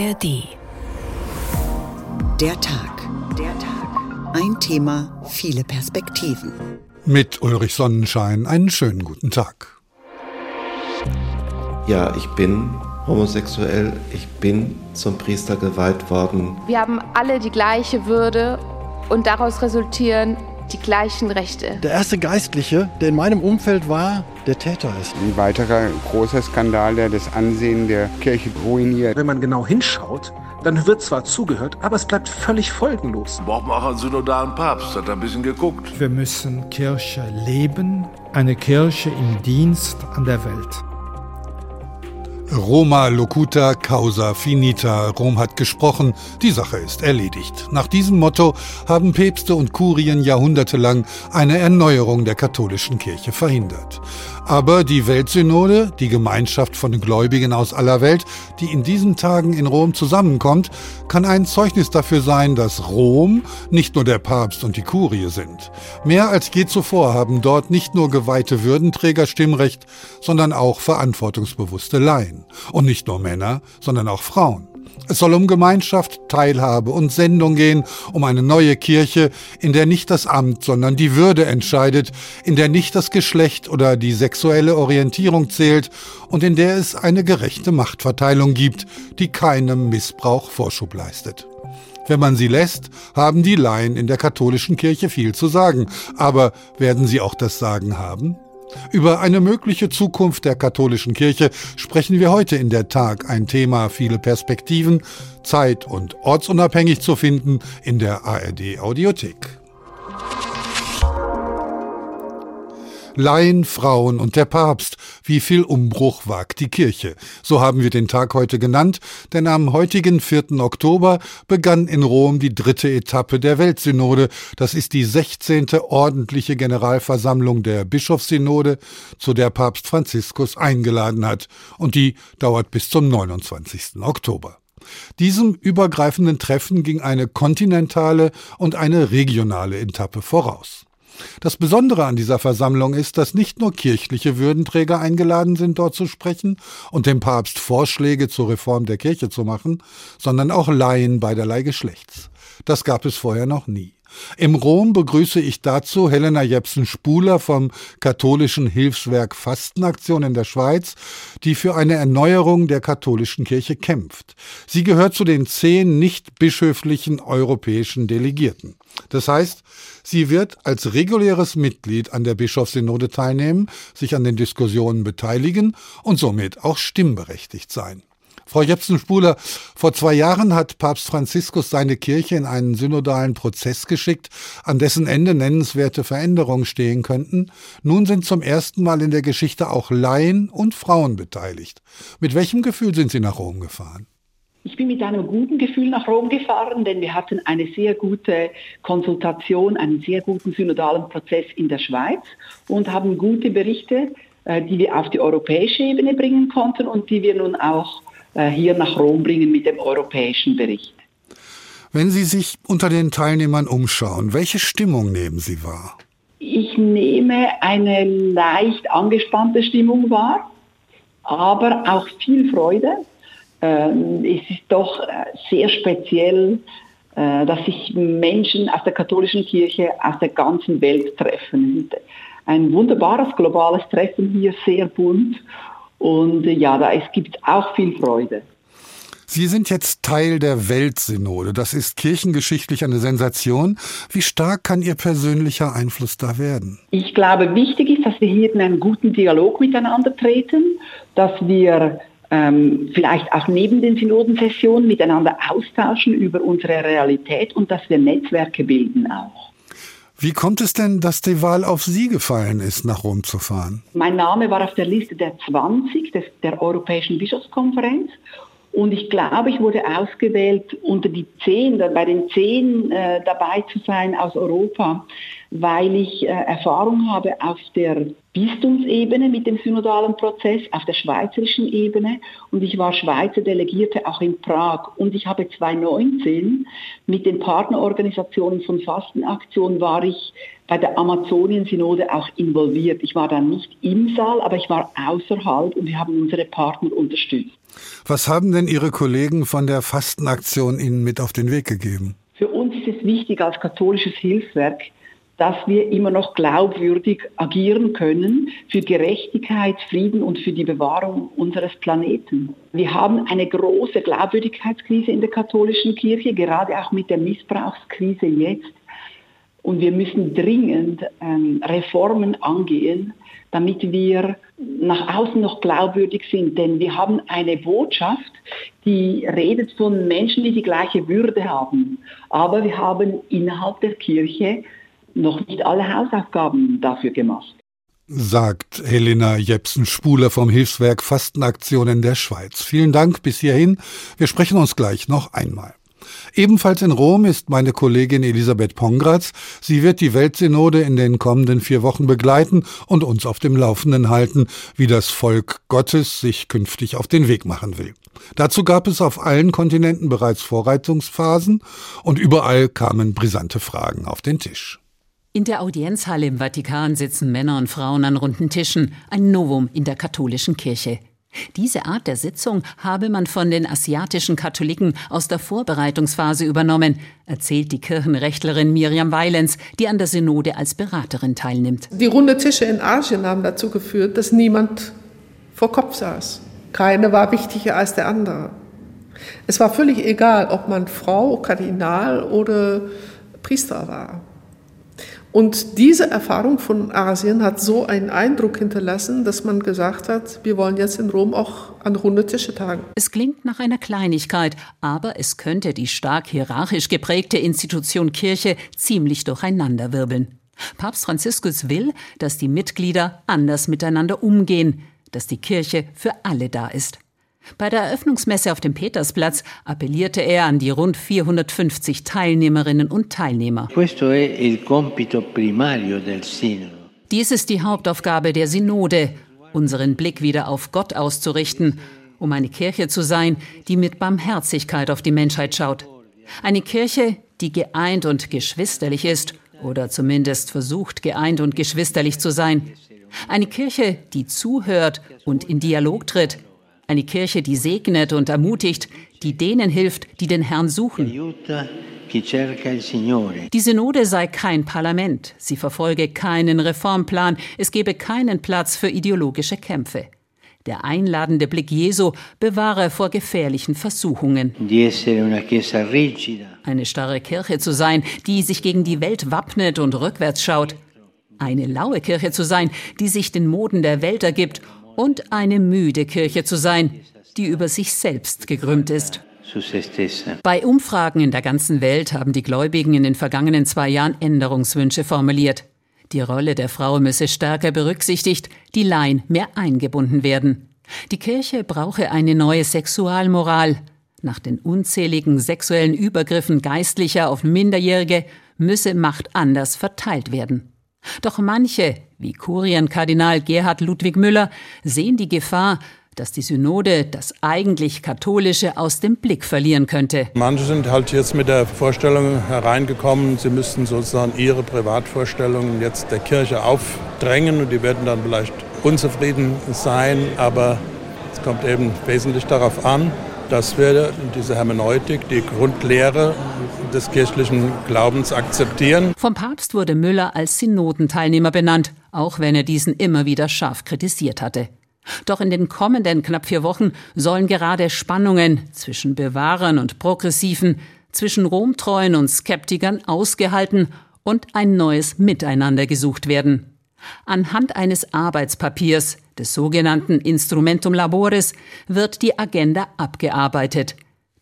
ARD. Der Tag. Der Tag. Ein Thema, viele Perspektiven. Mit Ulrich Sonnenschein einen schönen guten Tag. Ja, ich bin homosexuell. Ich bin zum Priester geweiht worden. Wir haben alle die gleiche Würde und daraus resultieren die gleichen Rechte. Der erste Geistliche, der in meinem Umfeld war, der Täter ist. Ein weiterer großer Skandal, der das Ansehen der Kirche ruiniert. Wenn man genau hinschaut, dann wird zwar zugehört, aber es bleibt völlig folgenlos. Brauchen wir auch einen synodalen Papst, hat ein bisschen geguckt. Wir müssen Kirche leben, eine Kirche im Dienst an der Welt. Roma locuta causa finita. Rom hat gesprochen, die Sache ist erledigt. Nach diesem Motto haben Päpste und Kurien jahrhundertelang eine Erneuerung der katholischen Kirche verhindert. Aber die Weltsynode, die Gemeinschaft von Gläubigen aus aller Welt, die in diesen Tagen in Rom zusammenkommt, kann ein Zeugnis dafür sein, dass Rom nicht nur der Papst und die Kurie sind. Mehr als je zuvor haben dort nicht nur geweihte Würdenträger Stimmrecht, sondern auch verantwortungsbewusste Laien. Und nicht nur Männer, sondern auch Frauen. Es soll um Gemeinschaft, Teilhabe und Sendung gehen, um eine neue Kirche, in der nicht das Amt, sondern die Würde entscheidet, in der nicht das Geschlecht oder die sexuelle Orientierung zählt und in der es eine gerechte Machtverteilung gibt, die keinem Missbrauch Vorschub leistet. Wenn man sie lässt, haben die Laien in der katholischen Kirche viel zu sagen. Aber werden sie auch das Sagen haben? Über eine mögliche Zukunft der katholischen Kirche sprechen wir heute in der Tag, ein Thema viele Perspektiven, zeit- und ortsunabhängig zu finden in der ARD Audiothek. Laien, Frauen und der Papst. Wie viel Umbruch wagt die Kirche? So haben wir den Tag heute genannt, denn am heutigen 4. Oktober begann in Rom die dritte Etappe der Weltsynode. Das ist die 16. ordentliche Generalversammlung der Bischofssynode, zu der Papst Franziskus eingeladen hat. Und die dauert bis zum 29. Oktober. Diesem übergreifenden Treffen ging eine kontinentale und eine regionale Etappe voraus. Das Besondere an dieser Versammlung ist, dass nicht nur kirchliche Würdenträger eingeladen sind, dort zu sprechen und dem Papst Vorschläge zur Reform der Kirche zu machen, sondern auch Laien beiderlei Geschlechts. Das gab es vorher noch nie. Im Rom begrüße ich dazu Helena Jepsen-Spuler vom katholischen Hilfswerk Fastenaktion in der Schweiz, die für eine Erneuerung der katholischen Kirche kämpft. Sie gehört zu den zehn nicht bischöflichen europäischen Delegierten. Das heißt, sie wird als reguläres Mitglied an der Bischofssynode teilnehmen, sich an den Diskussionen beteiligen und somit auch stimmberechtigt sein. Frau Jepsen-Spuler, vor zwei Jahren hat Papst Franziskus seine Kirche in einen synodalen Prozess geschickt, an dessen Ende nennenswerte Veränderungen stehen könnten. Nun sind zum ersten Mal in der Geschichte auch Laien und Frauen beteiligt. Mit welchem Gefühl sind Sie nach Rom gefahren? Ich bin mit einem guten Gefühl nach Rom gefahren, denn wir hatten eine sehr gute Konsultation, einen sehr guten synodalen Prozess in der Schweiz und haben gute Berichte, äh, die wir auf die europäische Ebene bringen konnten und die wir nun auch hier nach Rom bringen mit dem europäischen Bericht. Wenn Sie sich unter den Teilnehmern umschauen, welche Stimmung nehmen Sie wahr? Ich nehme eine leicht angespannte Stimmung wahr, aber auch viel Freude. Ähm, es ist doch äh, sehr speziell, äh, dass sich Menschen aus der katholischen Kirche aus der ganzen Welt treffen. Ein wunderbares globales Treffen hier, sehr bunt und äh, ja, da es gibt auch viel Freude. Sie sind jetzt Teil der Weltsynode. Das ist kirchengeschichtlich eine Sensation. Wie stark kann Ihr persönlicher Einfluss da werden? Ich glaube, wichtig ist, dass wir hier in einen guten Dialog miteinander treten, dass wir ähm, vielleicht auch neben den Synodensessionen miteinander austauschen über unsere Realität und dass wir Netzwerke bilden auch. Wie kommt es denn, dass die Wahl auf Sie gefallen ist, nach Rom zu fahren? Mein Name war auf der Liste der 20 des, der Europäischen Bischofskonferenz und ich glaube, ich wurde ausgewählt, unter die zehn, bei den zehn äh, dabei zu sein aus Europa, weil ich äh, Erfahrung habe auf der Bistumsebene mit dem synodalen Prozess, auf der schweizerischen Ebene und ich war Schweizer Delegierte auch in Prag und ich habe 2019 mit den Partnerorganisationen von Fastenaktion war ich bei der Amazonien-Synode auch involviert. Ich war dann nicht im Saal, aber ich war außerhalb und wir haben unsere Partner unterstützt. Was haben denn Ihre Kollegen von der Fastenaktion Ihnen mit auf den Weg gegeben? Für uns ist es wichtig als katholisches Hilfswerk, dass wir immer noch glaubwürdig agieren können für Gerechtigkeit, Frieden und für die Bewahrung unseres Planeten. Wir haben eine große Glaubwürdigkeitskrise in der katholischen Kirche, gerade auch mit der Missbrauchskrise jetzt. Und wir müssen dringend ähm, Reformen angehen, damit wir nach außen noch glaubwürdig sind. Denn wir haben eine Botschaft, die redet von Menschen, die die gleiche Würde haben. Aber wir haben innerhalb der Kirche noch nicht alle Hausaufgaben dafür gemacht. Sagt Helena Jepsen-Spuler vom Hilfswerk Fastenaktionen der Schweiz. Vielen Dank bis hierhin. Wir sprechen uns gleich noch einmal. Ebenfalls in Rom ist meine Kollegin Elisabeth Pongratz. Sie wird die Weltsynode in den kommenden vier Wochen begleiten und uns auf dem Laufenden halten, wie das Volk Gottes sich künftig auf den Weg machen will. Dazu gab es auf allen Kontinenten bereits Vorreitungsphasen und überall kamen brisante Fragen auf den Tisch. In der Audienzhalle im Vatikan sitzen Männer und Frauen an runden Tischen, ein Novum in der katholischen Kirche. Diese Art der Sitzung habe man von den asiatischen Katholiken aus der Vorbereitungsphase übernommen, erzählt die Kirchenrechtlerin Miriam Weilens, die an der Synode als Beraterin teilnimmt. Die runde Tische in Asien haben dazu geführt, dass niemand vor Kopf saß. Keine war wichtiger als der andere. Es war völlig egal, ob man Frau, Kardinal oder Priester war. Und diese Erfahrung von Asien hat so einen Eindruck hinterlassen, dass man gesagt hat, wir wollen jetzt in Rom auch an runde Tische tagen. Es klingt nach einer Kleinigkeit, aber es könnte die stark hierarchisch geprägte Institution Kirche ziemlich durcheinanderwirbeln. Papst Franziskus will, dass die Mitglieder anders miteinander umgehen, dass die Kirche für alle da ist. Bei der Eröffnungsmesse auf dem Petersplatz appellierte er an die rund 450 Teilnehmerinnen und Teilnehmer. Dies ist die Hauptaufgabe der Synode, unseren Blick wieder auf Gott auszurichten, um eine Kirche zu sein, die mit Barmherzigkeit auf die Menschheit schaut. Eine Kirche, die geeint und geschwisterlich ist, oder zumindest versucht, geeint und geschwisterlich zu sein. Eine Kirche, die zuhört und in Dialog tritt, eine Kirche, die segnet und ermutigt, die denen hilft, die den Herrn suchen. Die Synode sei kein Parlament, sie verfolge keinen Reformplan, es gebe keinen Platz für ideologische Kämpfe. Der einladende Blick Jesu bewahre vor gefährlichen Versuchungen. Eine starre Kirche zu sein, die sich gegen die Welt wappnet und rückwärts schaut. Eine laue Kirche zu sein, die sich den Moden der Welt ergibt und eine müde Kirche zu sein, die über sich selbst gekrümmt ist. Bei Umfragen in der ganzen Welt haben die Gläubigen in den vergangenen zwei Jahren Änderungswünsche formuliert. Die Rolle der Frau müsse stärker berücksichtigt, die Laien mehr eingebunden werden. Die Kirche brauche eine neue Sexualmoral. Nach den unzähligen sexuellen Übergriffen Geistlicher auf Minderjährige müsse Macht anders verteilt werden. Doch manche, wie Kurienkardinal Gerhard Ludwig Müller, sehen die Gefahr, dass die Synode das eigentlich Katholische aus dem Blick verlieren könnte. Manche sind halt jetzt mit der Vorstellung hereingekommen, sie müssten sozusagen ihre Privatvorstellungen jetzt der Kirche aufdrängen und die werden dann vielleicht unzufrieden sein, aber es kommt eben wesentlich darauf an, dass wir diese Hermeneutik, die Grundlehre des kirchlichen Glaubens akzeptieren. Vom Papst wurde Müller als Synodenteilnehmer benannt, auch wenn er diesen immer wieder scharf kritisiert hatte. Doch in den kommenden knapp vier Wochen sollen gerade Spannungen zwischen Bewahrern und Progressiven, zwischen Romtreuen und Skeptikern ausgehalten und ein neues Miteinander gesucht werden. Anhand eines Arbeitspapiers, des sogenannten Instrumentum Laboris, wird die Agenda abgearbeitet.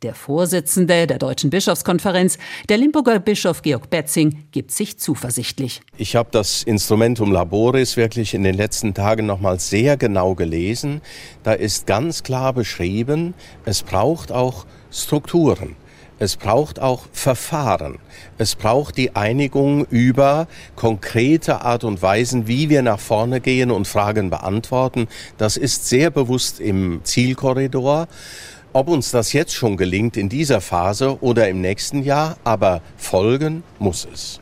Der Vorsitzende der Deutschen Bischofskonferenz, der Limburger Bischof Georg Betzing, gibt sich zuversichtlich. Ich habe das Instrumentum Laboris wirklich in den letzten Tagen nochmal sehr genau gelesen. Da ist ganz klar beschrieben, es braucht auch Strukturen. Es braucht auch Verfahren. Es braucht die Einigung über konkrete Art und Weisen, wie wir nach vorne gehen und Fragen beantworten. Das ist sehr bewusst im Zielkorridor. Ob uns das jetzt schon gelingt in dieser Phase oder im nächsten Jahr, aber folgen muss es.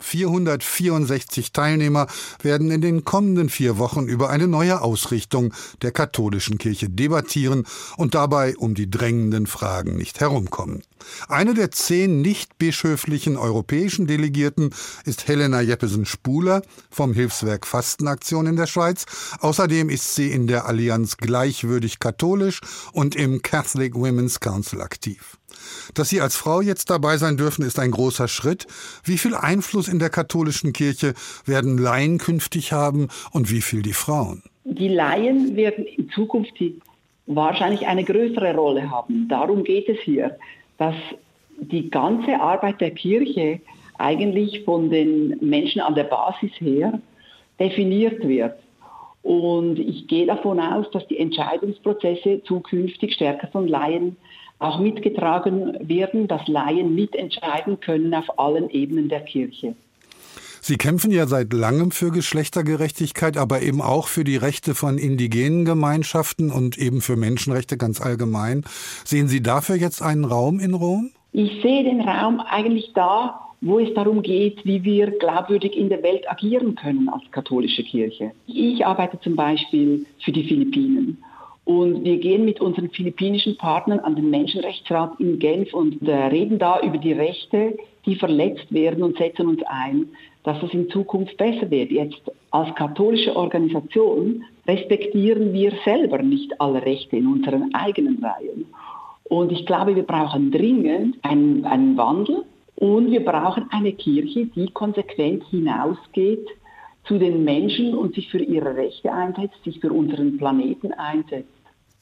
464 Teilnehmer werden in den kommenden vier Wochen über eine neue Ausrichtung der katholischen Kirche debattieren und dabei um die drängenden Fragen nicht herumkommen. Eine der zehn nicht bischöflichen europäischen Delegierten ist Helena Jeppesen-Spuler vom Hilfswerk Fastenaktion in der Schweiz. Außerdem ist sie in der Allianz Gleichwürdig Katholisch und im Catholic Women's Council aktiv. Dass Sie als Frau jetzt dabei sein dürfen, ist ein großer Schritt. Wie viel Einfluss in der katholischen Kirche werden Laien künftig haben und wie viel die Frauen? Die Laien werden in Zukunft wahrscheinlich eine größere Rolle haben. Darum geht es hier, dass die ganze Arbeit der Kirche eigentlich von den Menschen an der Basis her definiert wird. Und ich gehe davon aus, dass die Entscheidungsprozesse zukünftig stärker von Laien auch mitgetragen werden, dass Laien mitentscheiden können auf allen Ebenen der Kirche. Sie kämpfen ja seit langem für Geschlechtergerechtigkeit, aber eben auch für die Rechte von indigenen Gemeinschaften und eben für Menschenrechte ganz allgemein. Sehen Sie dafür jetzt einen Raum in Rom? Ich sehe den Raum eigentlich da, wo es darum geht, wie wir glaubwürdig in der Welt agieren können als katholische Kirche. Ich arbeite zum Beispiel für die Philippinen und wir gehen mit unseren philippinischen Partnern an den Menschenrechtsrat in Genf und äh, reden da über die Rechte, die verletzt werden und setzen uns ein, dass es in Zukunft besser wird. Jetzt als katholische Organisation respektieren wir selber nicht alle Rechte in unseren eigenen Reihen. Und ich glaube, wir brauchen dringend einen, einen Wandel und wir brauchen eine Kirche, die konsequent hinausgeht zu den Menschen und sich für ihre Rechte einsetzt, sich für unseren Planeten einsetzt.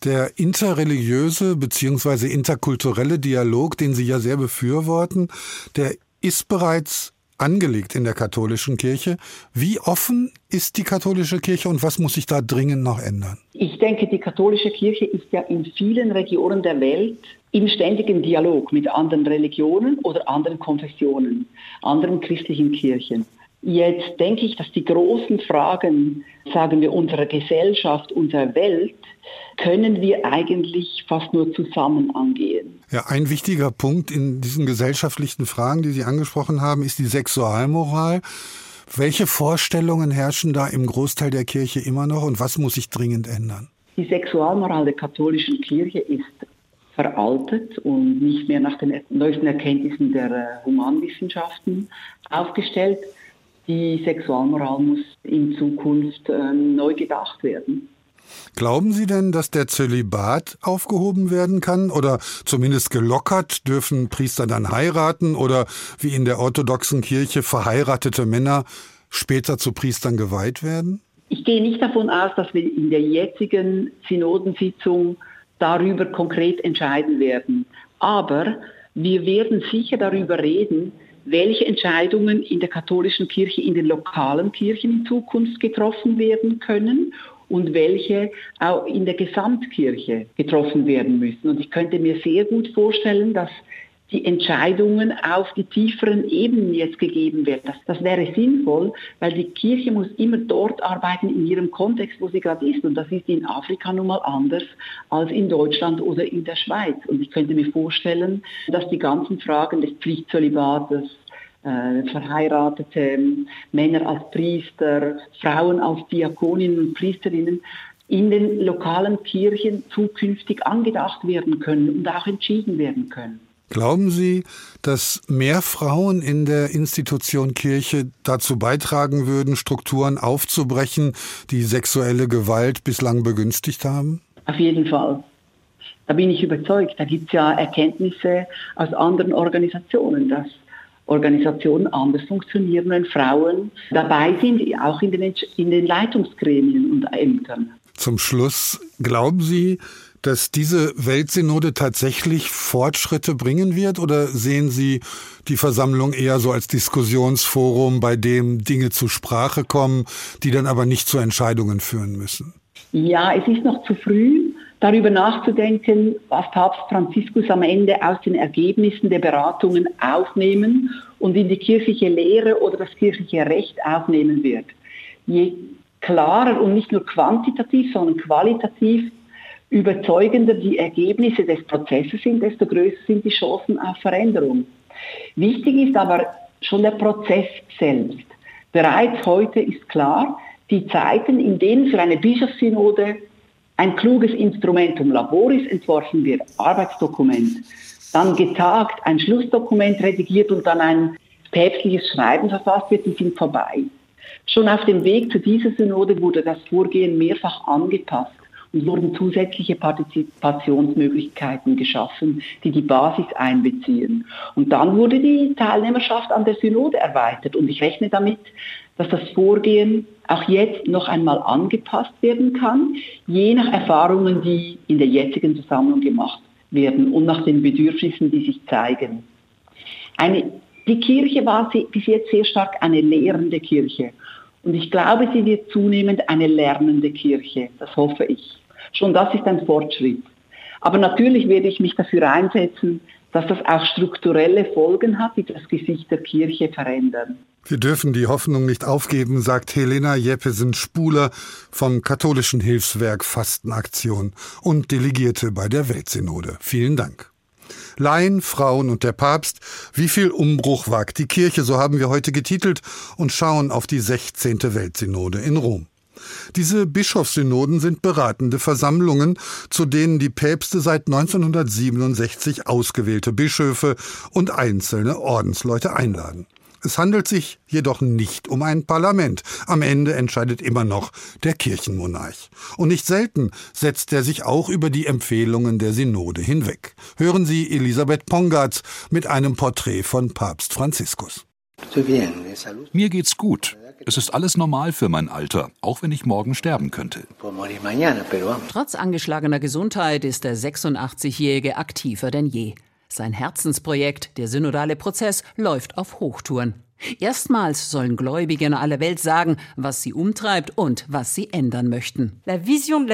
Der interreligiöse bzw. interkulturelle Dialog, den Sie ja sehr befürworten, der ist bereits angelegt in der katholischen Kirche. Wie offen ist die katholische Kirche und was muss sich da dringend noch ändern? Ich denke, die katholische Kirche ist ja in vielen Regionen der Welt im ständigen Dialog mit anderen Religionen oder anderen Konfessionen, anderen christlichen Kirchen. Jetzt denke ich, dass die großen Fragen, sagen wir, unserer Gesellschaft, unserer Welt, können wir eigentlich fast nur zusammen angehen. Ja, ein wichtiger Punkt in diesen gesellschaftlichen Fragen, die Sie angesprochen haben, ist die Sexualmoral. Welche Vorstellungen herrschen da im Großteil der Kirche immer noch und was muss sich dringend ändern? Die Sexualmoral der katholischen Kirche ist veraltet und nicht mehr nach den neuesten Erkenntnissen der äh, Humanwissenschaften aufgestellt die Sexualmoral muss in Zukunft äh, neu gedacht werden. Glauben Sie denn, dass der Zölibat aufgehoben werden kann oder zumindest gelockert? Dürfen Priester dann heiraten oder wie in der orthodoxen Kirche verheiratete Männer später zu Priestern geweiht werden? Ich gehe nicht davon aus, dass wir in der jetzigen Synodensitzung darüber konkret entscheiden werden. Aber wir werden sicher darüber reden, welche Entscheidungen in der katholischen Kirche, in den lokalen Kirchen in Zukunft getroffen werden können und welche auch in der Gesamtkirche getroffen werden müssen. Und ich könnte mir sehr gut vorstellen, dass die Entscheidungen auf die tieferen Ebenen jetzt gegeben werden. Das, das wäre sinnvoll, weil die Kirche muss immer dort arbeiten in ihrem Kontext, wo sie gerade ist. Und das ist in Afrika nun mal anders als in Deutschland oder in der Schweiz. Und ich könnte mir vorstellen, dass die ganzen Fragen des Pflichtzölibates, äh, verheiratete Männer als Priester, Frauen als Diakoninnen und Priesterinnen in den lokalen Kirchen zukünftig angedacht werden können und auch entschieden werden können. Glauben Sie, dass mehr Frauen in der Institution Kirche dazu beitragen würden, Strukturen aufzubrechen, die sexuelle Gewalt bislang begünstigt haben? Auf jeden Fall. Da bin ich überzeugt. Da gibt es ja Erkenntnisse aus anderen Organisationen, dass Organisationen anders funktionieren, wenn Frauen dabei sind, auch in den, in den Leitungsgremien und Ämtern. Zum Schluss, glauben Sie, dass diese Weltsynode tatsächlich Fortschritte bringen wird oder sehen Sie die Versammlung eher so als Diskussionsforum, bei dem Dinge zur Sprache kommen, die dann aber nicht zu Entscheidungen führen müssen? Ja, es ist noch zu früh, darüber nachzudenken, was Papst Franziskus am Ende aus den Ergebnissen der Beratungen aufnehmen und in die kirchliche Lehre oder das kirchliche Recht aufnehmen wird. Je klarer und nicht nur quantitativ, sondern qualitativ überzeugender die Ergebnisse des Prozesses sind, desto größer sind die Chancen auf Veränderung. Wichtig ist aber schon der Prozess selbst. Bereits heute ist klar, die Zeiten, in denen für eine Bischofssynode ein kluges Instrumentum Laboris entworfen wird, Arbeitsdokument, dann getagt, ein Schlussdokument redigiert und dann ein päpstliches Schreiben verfasst wird, die sind vorbei. Schon auf dem Weg zu dieser Synode wurde das Vorgehen mehrfach angepasst wurden zusätzliche Partizipationsmöglichkeiten geschaffen, die die Basis einbeziehen. Und dann wurde die Teilnehmerschaft an der Synode erweitert und ich rechne damit, dass das Vorgehen auch jetzt noch einmal angepasst werden kann, je nach Erfahrungen, die in der jetzigen Versammlung gemacht werden und nach den Bedürfnissen, die sich zeigen. Eine, die Kirche war bis jetzt sehr stark eine lehrende Kirche. Und ich glaube, sie wird zunehmend eine lernende Kirche. Das hoffe ich. Schon das ist ein Fortschritt. Aber natürlich werde ich mich dafür einsetzen, dass das auch strukturelle Folgen hat, die das Gesicht der Kirche verändern. Wir dürfen die Hoffnung nicht aufgeben, sagt Helena Jeppesen-Spuler vom katholischen Hilfswerk Fastenaktion und Delegierte bei der Weltsynode. Vielen Dank. Laien, Frauen und der Papst, wie viel Umbruch wagt die Kirche, so haben wir heute getitelt und schauen auf die 16. Weltsynode in Rom. Diese Bischofssynoden sind beratende Versammlungen, zu denen die Päpste seit 1967 ausgewählte Bischöfe und einzelne Ordensleute einladen. Es handelt sich jedoch nicht um ein Parlament. Am Ende entscheidet immer noch der Kirchenmonarch. Und nicht selten setzt er sich auch über die Empfehlungen der Synode hinweg. Hören Sie Elisabeth Pongatz mit einem Porträt von Papst Franziskus. Mir geht's gut. Es ist alles normal für mein Alter, auch wenn ich morgen sterben könnte. Trotz angeschlagener Gesundheit ist der 86-Jährige aktiver denn je. Sein Herzensprojekt, der synodale Prozess, läuft auf Hochtouren. Erstmals sollen Gläubige in aller Welt sagen, was sie umtreibt und was sie ändern möchten. Die Vision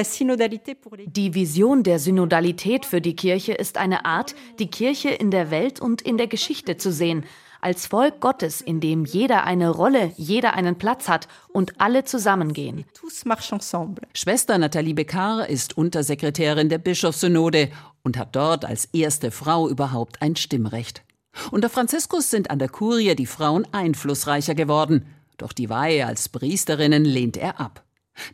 der Synodalität für die Kirche ist eine Art, die Kirche in der Welt und in der Geschichte zu sehen, als Volk Gottes, in dem jeder eine Rolle, jeder einen Platz hat und alle zusammengehen. Schwester Nathalie Beckar ist Untersekretärin der Bischofssynode und hat dort als erste Frau überhaupt ein Stimmrecht. Unter Franziskus sind an der Kurie die Frauen einflussreicher geworden, doch die Weihe als Priesterinnen lehnt er ab.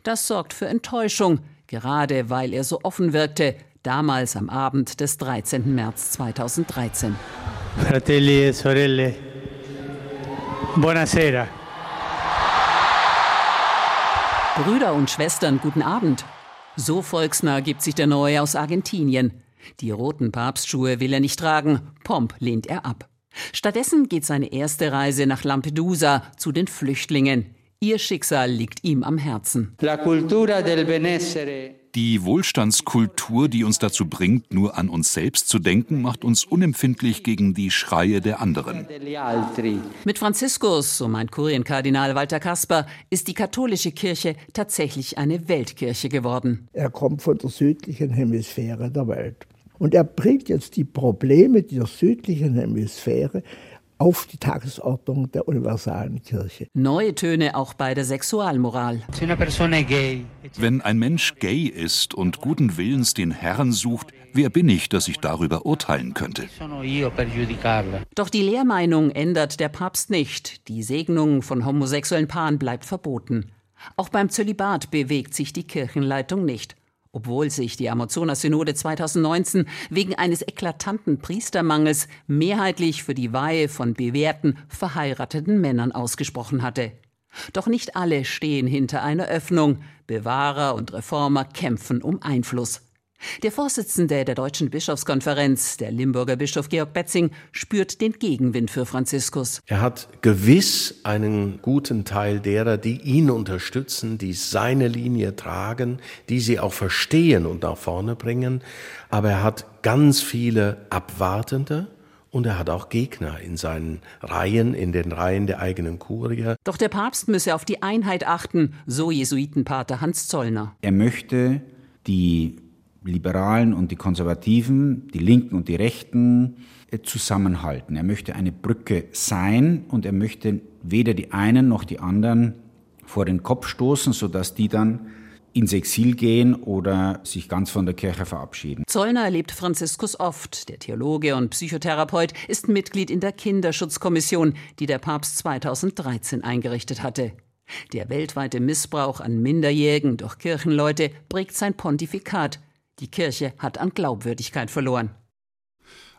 Das sorgt für Enttäuschung, gerade weil er so offen wirkte, damals am Abend des 13. März 2013. Fratelli e sorelle, buonasera. Brüder und Schwestern, guten Abend. So volksnah gibt sich der Neue aus Argentinien. Die roten Papstschuhe will er nicht tragen, Pomp lehnt er ab. Stattdessen geht seine erste Reise nach Lampedusa zu den Flüchtlingen. Ihr Schicksal liegt ihm am Herzen. La cultura del benessere die Wohlstandskultur, die uns dazu bringt, nur an uns selbst zu denken, macht uns unempfindlich gegen die Schreie der anderen. Mit Franziskus, so meint Kurienkardinal Walter Kasper, ist die katholische Kirche tatsächlich eine Weltkirche geworden. Er kommt von der südlichen Hemisphäre der Welt. Und er bringt jetzt die Probleme dieser südlichen Hemisphäre auf die Tagesordnung der universalen Kirche. Neue Töne auch bei der Sexualmoral. Wenn ein Mensch gay ist und guten Willens den Herrn sucht, wer bin ich, dass ich darüber urteilen könnte? Doch die Lehrmeinung ändert der Papst nicht. Die Segnung von homosexuellen Paaren bleibt verboten. Auch beim Zölibat bewegt sich die Kirchenleitung nicht obwohl sich die Amazonas-Synode 2019 wegen eines eklatanten Priestermangels mehrheitlich für die Weihe von bewährten, verheirateten Männern ausgesprochen hatte. Doch nicht alle stehen hinter einer Öffnung. Bewahrer und Reformer kämpfen um Einfluss. Der Vorsitzende der Deutschen Bischofskonferenz, der Limburger Bischof Georg Betzing, spürt den Gegenwind für Franziskus. Er hat gewiss einen guten Teil derer, die ihn unterstützen, die seine Linie tragen, die sie auch verstehen und nach vorne bringen. Aber er hat ganz viele Abwartende und er hat auch Gegner in seinen Reihen, in den Reihen der eigenen Kurie. Doch der Papst müsse auf die Einheit achten, so Jesuitenpater Hans Zollner. Er möchte die Liberalen und die Konservativen, die Linken und die Rechten äh, zusammenhalten. Er möchte eine Brücke sein und er möchte weder die einen noch die anderen vor den Kopf stoßen, sodass die dann ins Exil gehen oder sich ganz von der Kirche verabschieden. Zollner erlebt Franziskus oft. Der Theologe und Psychotherapeut ist Mitglied in der Kinderschutzkommission, die der Papst 2013 eingerichtet hatte. Der weltweite Missbrauch an Minderjährigen durch Kirchenleute prägt sein Pontifikat. Die Kirche hat an Glaubwürdigkeit verloren.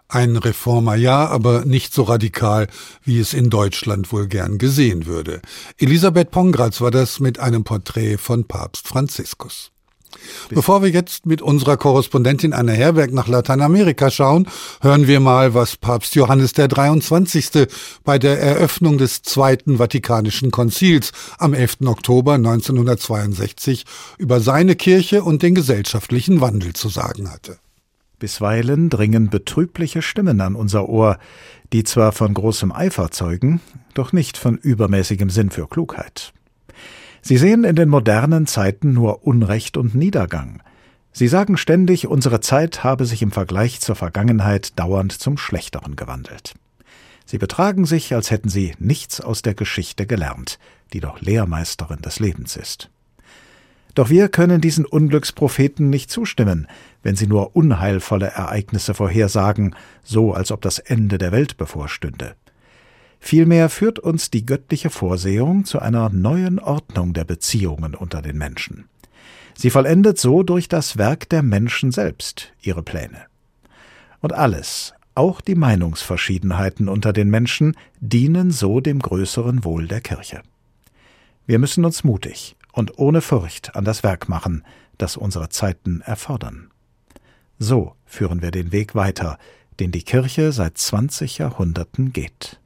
Ein Reformer ja, aber nicht so radikal, wie es in Deutschland wohl gern gesehen würde. Elisabeth Pongratz war das mit einem Porträt von Papst Franziskus. Bevor wir jetzt mit unserer Korrespondentin Anne Herberg nach Lateinamerika schauen, hören wir mal, was Papst Johannes der 23. bei der Eröffnung des Zweiten Vatikanischen Konzils am 11. Oktober 1962 über seine Kirche und den gesellschaftlichen Wandel zu sagen hatte. Bisweilen dringen betrübliche Stimmen an unser Ohr, die zwar von großem Eifer zeugen, doch nicht von übermäßigem Sinn für Klugheit. Sie sehen in den modernen Zeiten nur Unrecht und Niedergang. Sie sagen ständig, unsere Zeit habe sich im Vergleich zur Vergangenheit dauernd zum Schlechteren gewandelt. Sie betragen sich, als hätten sie nichts aus der Geschichte gelernt, die doch Lehrmeisterin des Lebens ist. Doch wir können diesen Unglückspropheten nicht zustimmen, wenn sie nur unheilvolle Ereignisse vorhersagen, so als ob das Ende der Welt bevorstünde. Vielmehr führt uns die göttliche Vorsehung zu einer neuen Ordnung der Beziehungen unter den Menschen. Sie vollendet so durch das Werk der Menschen selbst ihre Pläne. Und alles, auch die Meinungsverschiedenheiten unter den Menschen, dienen so dem größeren Wohl der Kirche. Wir müssen uns mutig und ohne Furcht an das Werk machen, das unsere Zeiten erfordern. So führen wir den Weg weiter, den die Kirche seit 20 Jahrhunderten geht.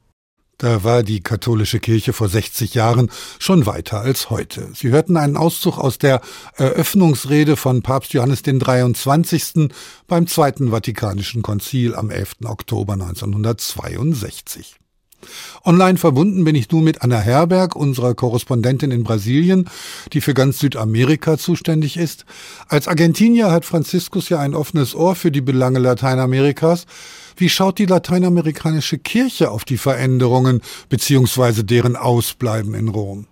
Da war die katholische Kirche vor 60 Jahren schon weiter als heute. Sie hörten einen Auszug aus der Eröffnungsrede von Papst Johannes den 23. beim Zweiten Vatikanischen Konzil am 11. Oktober 1962. Online verbunden bin ich nun mit Anna Herberg, unserer Korrespondentin in Brasilien, die für ganz Südamerika zuständig ist. Als Argentinier hat Franziskus ja ein offenes Ohr für die Belange Lateinamerikas. Wie schaut die lateinamerikanische Kirche auf die Veränderungen bzw. deren Ausbleiben in Rom?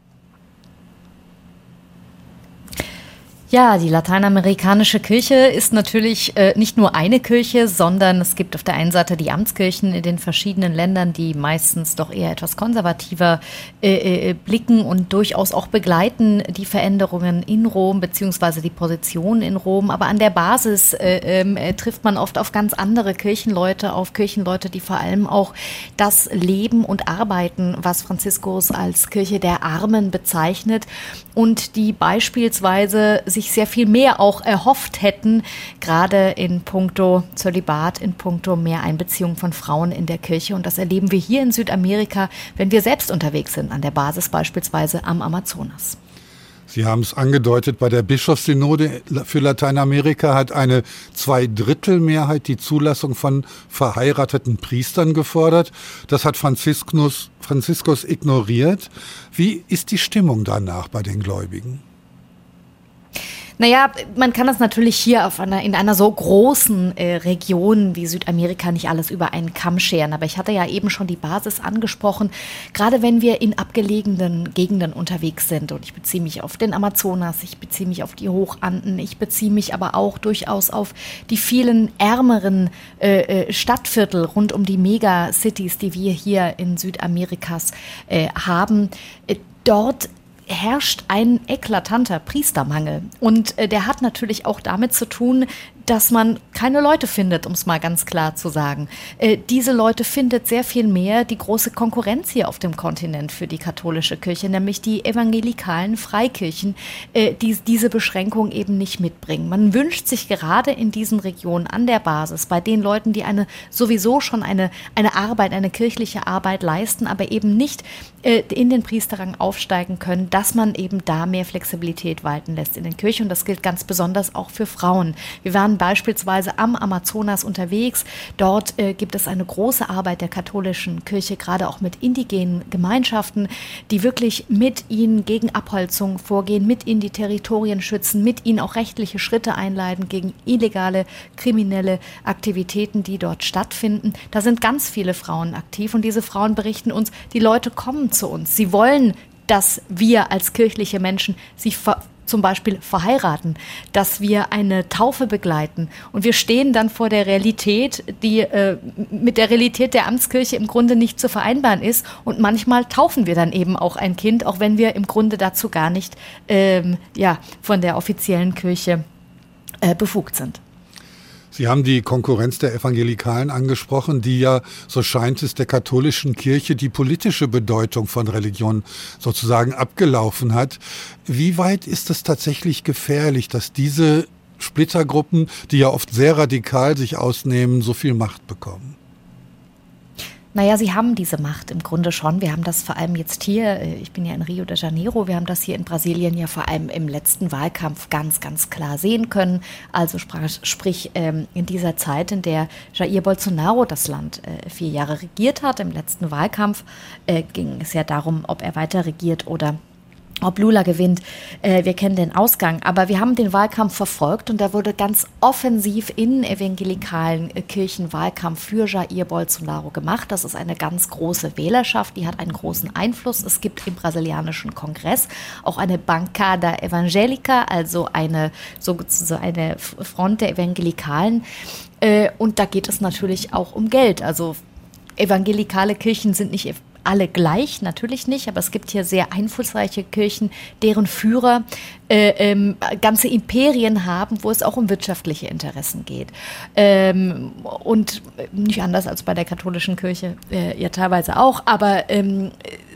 Ja, die lateinamerikanische Kirche ist natürlich äh, nicht nur eine Kirche, sondern es gibt auf der einen Seite die Amtskirchen in den verschiedenen Ländern, die meistens doch eher etwas konservativer äh, äh, blicken und durchaus auch begleiten die Veränderungen in Rom beziehungsweise die Position in Rom. Aber an der Basis äh, ähm, äh, trifft man oft auf ganz andere Kirchenleute, auf Kirchenleute, die vor allem auch das Leben und Arbeiten, was Franziskus als Kirche der Armen bezeichnet und die beispielsweise sich sich sehr viel mehr auch erhofft hätten, gerade in puncto Zölibat, in puncto mehr Einbeziehung von Frauen in der Kirche. Und das erleben wir hier in Südamerika, wenn wir selbst unterwegs sind, an der Basis beispielsweise am Amazonas. Sie haben es angedeutet, bei der Bischofssynode für Lateinamerika hat eine Zweidrittelmehrheit die Zulassung von verheirateten Priestern gefordert. Das hat Franziskus, Franziskus ignoriert. Wie ist die Stimmung danach bei den Gläubigen? Naja, man kann das natürlich hier einer, in einer so großen äh, Region wie Südamerika nicht alles über einen Kamm scheren. Aber ich hatte ja eben schon die Basis angesprochen. Gerade wenn wir in abgelegenen Gegenden unterwegs sind, und ich beziehe mich auf den Amazonas, ich beziehe mich auf die Hochanden, ich beziehe mich aber auch durchaus auf die vielen ärmeren äh, äh Stadtviertel rund um die Megacities, die wir hier in Südamerikas äh, haben. Äh, dort herrscht ein eklatanter Priestermangel. Und äh, der hat natürlich auch damit zu tun, dass man keine Leute findet, um es mal ganz klar zu sagen. Äh, diese Leute findet sehr viel mehr die große Konkurrenz hier auf dem Kontinent für die katholische Kirche, nämlich die evangelikalen Freikirchen, äh, die diese Beschränkung eben nicht mitbringen. Man wünscht sich gerade in diesen Regionen an der Basis, bei den Leuten, die eine sowieso schon eine, eine Arbeit, eine kirchliche Arbeit leisten, aber eben nicht äh, in den Priesterrang aufsteigen können, dass man eben da mehr Flexibilität walten lässt in den Kirchen. Und das gilt ganz besonders auch für Frauen. Wir waren beispielsweise am Amazonas unterwegs. Dort äh, gibt es eine große Arbeit der katholischen Kirche, gerade auch mit indigenen Gemeinschaften, die wirklich mit ihnen gegen Abholzung vorgehen, mit ihnen die Territorien schützen, mit ihnen auch rechtliche Schritte einleiten gegen illegale kriminelle Aktivitäten, die dort stattfinden. Da sind ganz viele Frauen aktiv und diese Frauen berichten uns, die Leute kommen zu uns. Sie wollen dass wir als kirchliche Menschen sich zum Beispiel verheiraten, dass wir eine Taufe begleiten. Und wir stehen dann vor der Realität, die äh, mit der Realität der Amtskirche im Grunde nicht zu vereinbaren ist. Und manchmal taufen wir dann eben auch ein Kind, auch wenn wir im Grunde dazu gar nicht ähm, ja, von der offiziellen Kirche äh, befugt sind. Sie haben die Konkurrenz der Evangelikalen angesprochen, die ja, so scheint es, der katholischen Kirche die politische Bedeutung von Religion sozusagen abgelaufen hat. Wie weit ist es tatsächlich gefährlich, dass diese Splittergruppen, die ja oft sehr radikal sich ausnehmen, so viel Macht bekommen? Naja, sie haben diese Macht im Grunde schon. Wir haben das vor allem jetzt hier, äh, ich bin ja in Rio de Janeiro, wir haben das hier in Brasilien ja vor allem im letzten Wahlkampf ganz, ganz klar sehen können. Also sprich ähm, in dieser Zeit, in der Jair Bolsonaro das Land äh, vier Jahre regiert hat, im letzten Wahlkampf äh, ging es ja darum, ob er weiter regiert oder ob Lula gewinnt. Äh, wir kennen den Ausgang, aber wir haben den Wahlkampf verfolgt und da wurde ganz offensiv in evangelikalen äh, Kirchen Wahlkampf für Jair Bolsonaro gemacht. Das ist eine ganz große Wählerschaft, die hat einen großen Einfluss. Es gibt im brasilianischen Kongress auch eine Bancada Evangelica, also eine sozusagen eine Front der Evangelikalen. Äh, und da geht es natürlich auch um Geld. Also evangelikale Kirchen sind nicht alle gleich, natürlich nicht, aber es gibt hier sehr einflussreiche Kirchen, deren Führer äh, ähm, ganze Imperien haben, wo es auch um wirtschaftliche Interessen geht. Ähm, und nicht anders als bei der katholischen Kirche, äh, ja teilweise auch, aber ähm,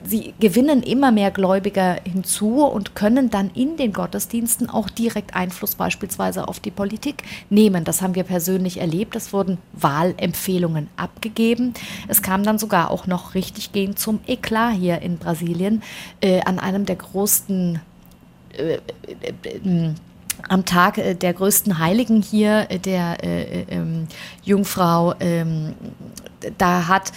sie gewinnen immer mehr Gläubiger hinzu und können dann in den Gottesdiensten auch direkt Einfluss beispielsweise auf die Politik nehmen. Das haben wir persönlich erlebt. Es wurden Wahlempfehlungen abgegeben. Es kam dann sogar auch noch richtig gehen zum Eklat hier in Brasilien äh, an einem der größten äh, äh, äh am Tag äh, der größten Heiligen hier, äh, der äh, ähm, Jungfrau, ähm, da hat,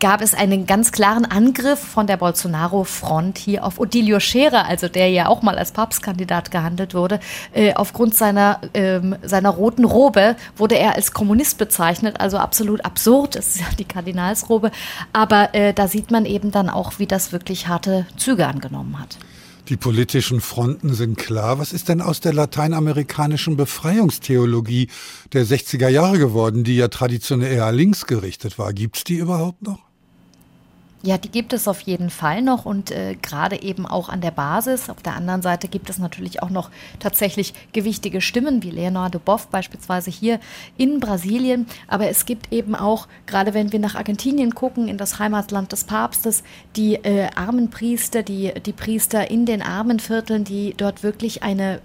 gab es einen ganz klaren Angriff von der Bolsonaro-Front hier auf Odilio Scherer, also der ja auch mal als Papstkandidat gehandelt wurde. Äh, aufgrund seiner, ähm, seiner roten Robe wurde er als Kommunist bezeichnet, also absolut absurd. Das ist ja die Kardinalsrobe. Aber äh, da sieht man eben dann auch, wie das wirklich harte Züge angenommen hat. Die politischen Fronten sind klar. Was ist denn aus der lateinamerikanischen Befreiungstheologie der 60er Jahre geworden, die ja traditionell eher linksgerichtet war? Gibt's die überhaupt noch? Ja, die gibt es auf jeden Fall noch und äh, gerade eben auch an der Basis. Auf der anderen Seite gibt es natürlich auch noch tatsächlich gewichtige Stimmen, wie Leonardo Boff beispielsweise hier in Brasilien. Aber es gibt eben auch, gerade wenn wir nach Argentinien gucken, in das Heimatland des Papstes, die äh, armen Priester, die, die Priester in den armen Vierteln, die dort wirklich eine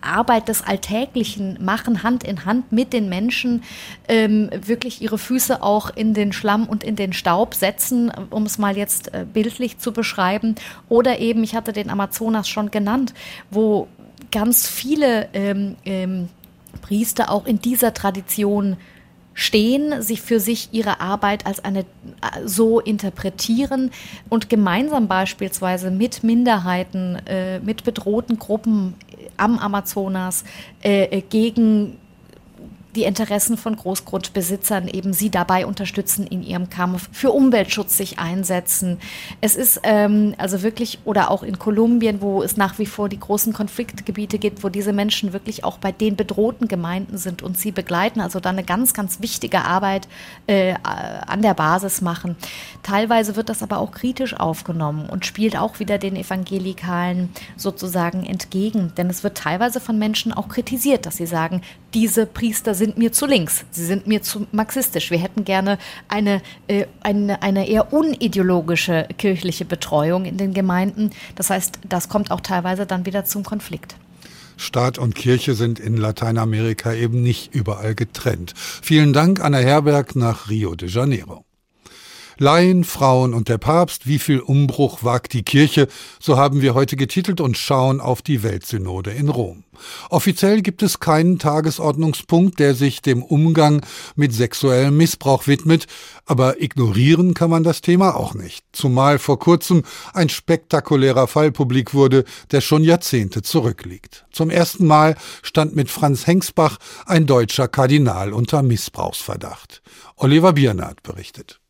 Arbeit des Alltäglichen machen, Hand in Hand mit den Menschen, ähm, wirklich ihre Füße auch in den Schlamm und in den Staub setzen, um es mal jetzt äh, bildlich zu beschreiben. Oder eben, ich hatte den Amazonas schon genannt, wo ganz viele ähm, ähm, Priester auch in dieser Tradition stehen, sich für sich ihre Arbeit als eine äh, so interpretieren und gemeinsam beispielsweise mit Minderheiten, äh, mit bedrohten Gruppen am Amazonas äh, gegen die Interessen von Großgrundbesitzern eben sie dabei unterstützen in ihrem Kampf, für Umweltschutz sich einsetzen. Es ist ähm, also wirklich, oder auch in Kolumbien, wo es nach wie vor die großen Konfliktgebiete gibt, wo diese Menschen wirklich auch bei den bedrohten Gemeinden sind und sie begleiten, also da eine ganz, ganz wichtige Arbeit äh, an der Basis machen. Teilweise wird das aber auch kritisch aufgenommen und spielt auch wieder den Evangelikalen sozusagen entgegen, denn es wird teilweise von Menschen auch kritisiert, dass sie sagen, diese Priester sind mir zu links, sie sind mir zu marxistisch. Wir hätten gerne eine, äh, eine, eine eher unideologische kirchliche Betreuung in den Gemeinden. Das heißt, das kommt auch teilweise dann wieder zum Konflikt. Staat und Kirche sind in Lateinamerika eben nicht überall getrennt. Vielen Dank, Anna Herberg nach Rio de Janeiro. Laien, Frauen und der Papst, wie viel Umbruch wagt die Kirche, so haben wir heute getitelt und schauen auf die Weltsynode in Rom. Offiziell gibt es keinen Tagesordnungspunkt, der sich dem Umgang mit sexuellem Missbrauch widmet, aber ignorieren kann man das Thema auch nicht, zumal vor kurzem ein spektakulärer Fall publik wurde, der schon Jahrzehnte zurückliegt. Zum ersten Mal stand mit Franz Hengsbach ein deutscher Kardinal unter Missbrauchsverdacht. Oliver Biernat berichtet.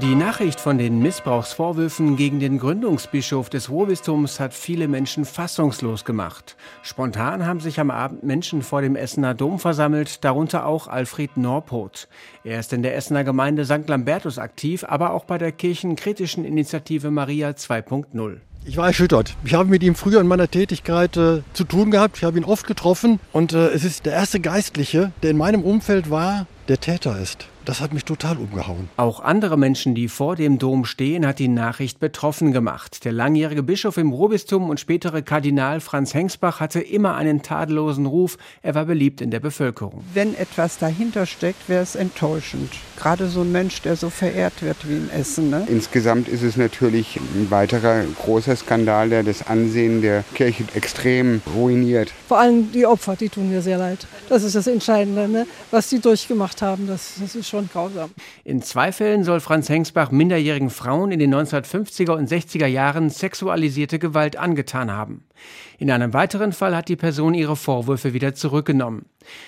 Die Nachricht von den Missbrauchsvorwürfen gegen den Gründungsbischof des Ruhrbistums hat viele Menschen fassungslos gemacht. Spontan haben sich am Abend Menschen vor dem Essener Dom versammelt, darunter auch Alfred Norpoth. Er ist in der Essener Gemeinde St. Lambertus aktiv, aber auch bei der kirchenkritischen Initiative Maria 2.0. Ich war erschüttert. Ich habe mit ihm früher in meiner Tätigkeit äh, zu tun gehabt. Ich habe ihn oft getroffen und äh, es ist der erste Geistliche, der in meinem Umfeld war, der Täter ist. Das hat mich total umgehauen. Auch andere Menschen, die vor dem Dom stehen, hat die Nachricht betroffen gemacht. Der langjährige Bischof im Ruhrbistum und spätere Kardinal Franz Hengsbach hatte immer einen tadellosen Ruf. Er war beliebt in der Bevölkerung. Wenn etwas dahinter steckt, wäre es enttäuschend. Gerade so ein Mensch, der so verehrt wird wie in Essen. Ne? Insgesamt ist es natürlich ein weiterer großer Skandal, der das Ansehen der Kirche extrem ruiniert. Vor allem die Opfer, die tun mir sehr leid. Das ist das Entscheidende, ne? was sie durchgemacht haben. Das, das ist schon grausam. In zwei Fällen soll Franz Hengsbach minderjährigen Frauen in den 1950er und 60er Jahren sexualisierte Gewalt angetan haben. In einem weiteren Fall hat die Person ihre Vorwürfe wieder zurückgenommen.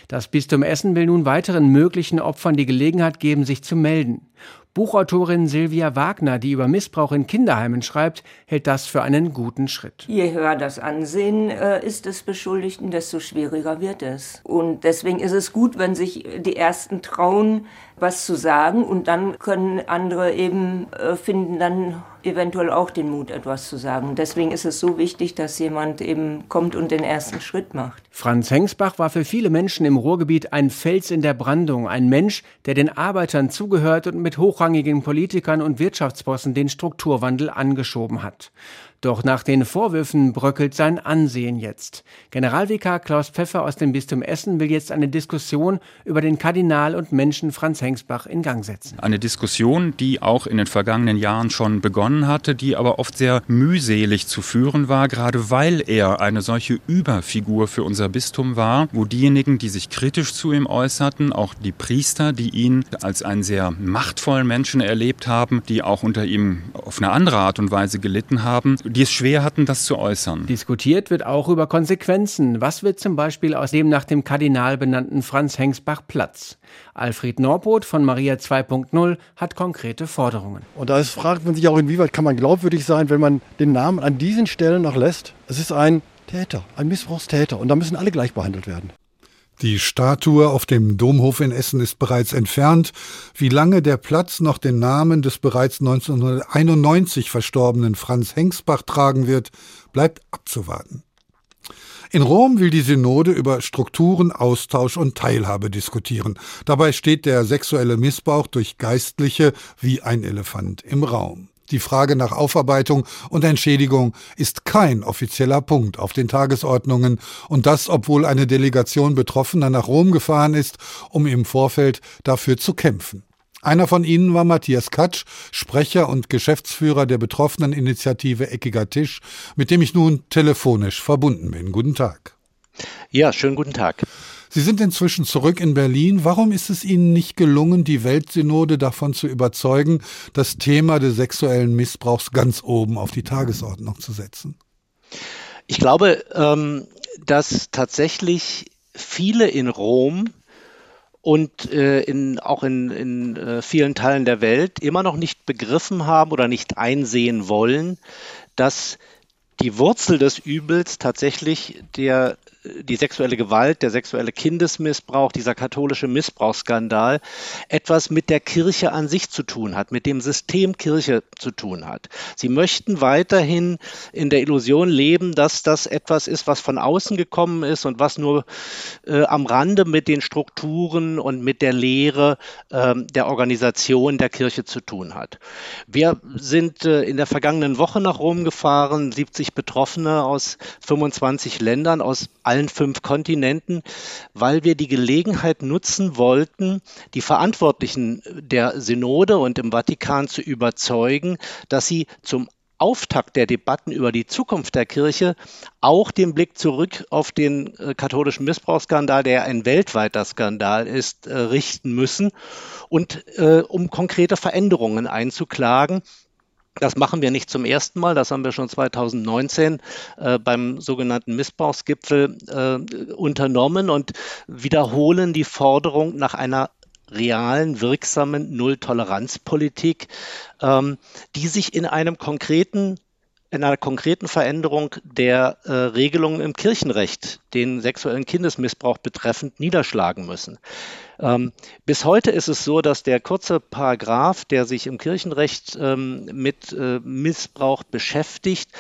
Das Bistum Essen will nun weiteren möglichen Opfern die Gelegenheit geben, sich zu melden. Buchautorin Silvia Wagner, die über Missbrauch in Kinderheimen schreibt, hält das für einen guten Schritt. Je höher das Ansehen äh, ist des Beschuldigten, desto schwieriger wird es. Und deswegen ist es gut, wenn sich die Ersten trauen, was zu sagen und dann können andere eben äh, finden dann eventuell auch den Mut, etwas zu sagen. Deswegen ist es so wichtig, dass jemand eben kommt und den ersten Schritt macht. Franz Hengsbach war für viele Menschen im Ruhrgebiet ein Fels in der Brandung, ein Mensch, der den Arbeitern zugehört und mit hochrangigen Politikern und Wirtschaftsbossen den Strukturwandel angeschoben hat. Doch nach den Vorwürfen bröckelt sein Ansehen jetzt. Generalvikar Klaus Pfeffer aus dem Bistum Essen will jetzt eine Diskussion über den Kardinal und Menschen Franz Hengsbach in Gang setzen. Eine Diskussion, die auch in den vergangenen Jahren schon begonnen hatte, die aber oft sehr mühselig zu führen war, gerade weil er eine solche Überfigur für unser Bistum war, wo diejenigen, die sich kritisch zu ihm äußerten, auch die Priester, die ihn als einen sehr machtvollen Menschen erlebt haben, die auch unter ihm auf eine andere Art und Weise gelitten haben, die es schwer hatten, das zu äußern. Diskutiert wird auch über Konsequenzen. Was wird zum Beispiel aus dem nach dem Kardinal benannten Franz Hengsbach Platz? Alfred Norpoth von Maria 2.0 hat konkrete Forderungen. Und da ist, fragt man sich auch, inwieweit kann man glaubwürdig sein, wenn man den Namen an diesen Stellen noch lässt. Es ist ein Täter, ein Missbrauchstäter und da müssen alle gleich behandelt werden. Die Statue auf dem Domhof in Essen ist bereits entfernt. Wie lange der Platz noch den Namen des bereits 1991 verstorbenen Franz Hengsbach tragen wird, bleibt abzuwarten. In Rom will die Synode über Strukturen, Austausch und Teilhabe diskutieren. Dabei steht der sexuelle Missbrauch durch Geistliche wie ein Elefant im Raum. Die Frage nach Aufarbeitung und Entschädigung ist kein offizieller Punkt auf den Tagesordnungen und das, obwohl eine Delegation Betroffener nach Rom gefahren ist, um im Vorfeld dafür zu kämpfen. Einer von ihnen war Matthias Katsch, Sprecher und Geschäftsführer der betroffenen Initiative Eckiger Tisch, mit dem ich nun telefonisch verbunden bin. Guten Tag. Ja, schönen guten Tag. Sie sind inzwischen zurück in Berlin. Warum ist es Ihnen nicht gelungen, die Weltsynode davon zu überzeugen, das Thema des sexuellen Missbrauchs ganz oben auf die Tagesordnung zu setzen? Ich glaube, ähm, dass tatsächlich viele in Rom und äh, in, auch in, in äh, vielen Teilen der Welt immer noch nicht begriffen haben oder nicht einsehen wollen, dass die Wurzel des Übels tatsächlich der die sexuelle Gewalt, der sexuelle Kindesmissbrauch, dieser katholische Missbrauchsskandal etwas mit der Kirche an sich zu tun hat, mit dem System Kirche zu tun hat. Sie möchten weiterhin in der Illusion leben, dass das etwas ist, was von außen gekommen ist und was nur äh, am Rande mit den Strukturen und mit der Lehre äh, der Organisation der Kirche zu tun hat. Wir sind äh, in der vergangenen Woche nach Rom gefahren, 70 Betroffene aus 25 Ländern, aus allen fünf Kontinenten, weil wir die Gelegenheit nutzen wollten, die Verantwortlichen der Synode und im Vatikan zu überzeugen, dass sie zum Auftakt der Debatten über die Zukunft der Kirche auch den Blick zurück auf den äh, katholischen Missbrauchsskandal, der ein weltweiter Skandal ist, äh, richten müssen und äh, um konkrete Veränderungen einzuklagen. Das machen wir nicht zum ersten Mal, das haben wir schon 2019 äh, beim sogenannten Missbrauchsgipfel äh, unternommen und wiederholen die Forderung nach einer realen, wirksamen Null-Toleranz-Politik, ähm, die sich in einem konkreten in einer konkreten Veränderung der äh, Regelungen im Kirchenrecht, den sexuellen Kindesmissbrauch betreffend, niederschlagen müssen. Ähm, bis heute ist es so, dass der kurze Paragraph, der sich im Kirchenrecht ähm, mit äh, Missbrauch beschäftigt,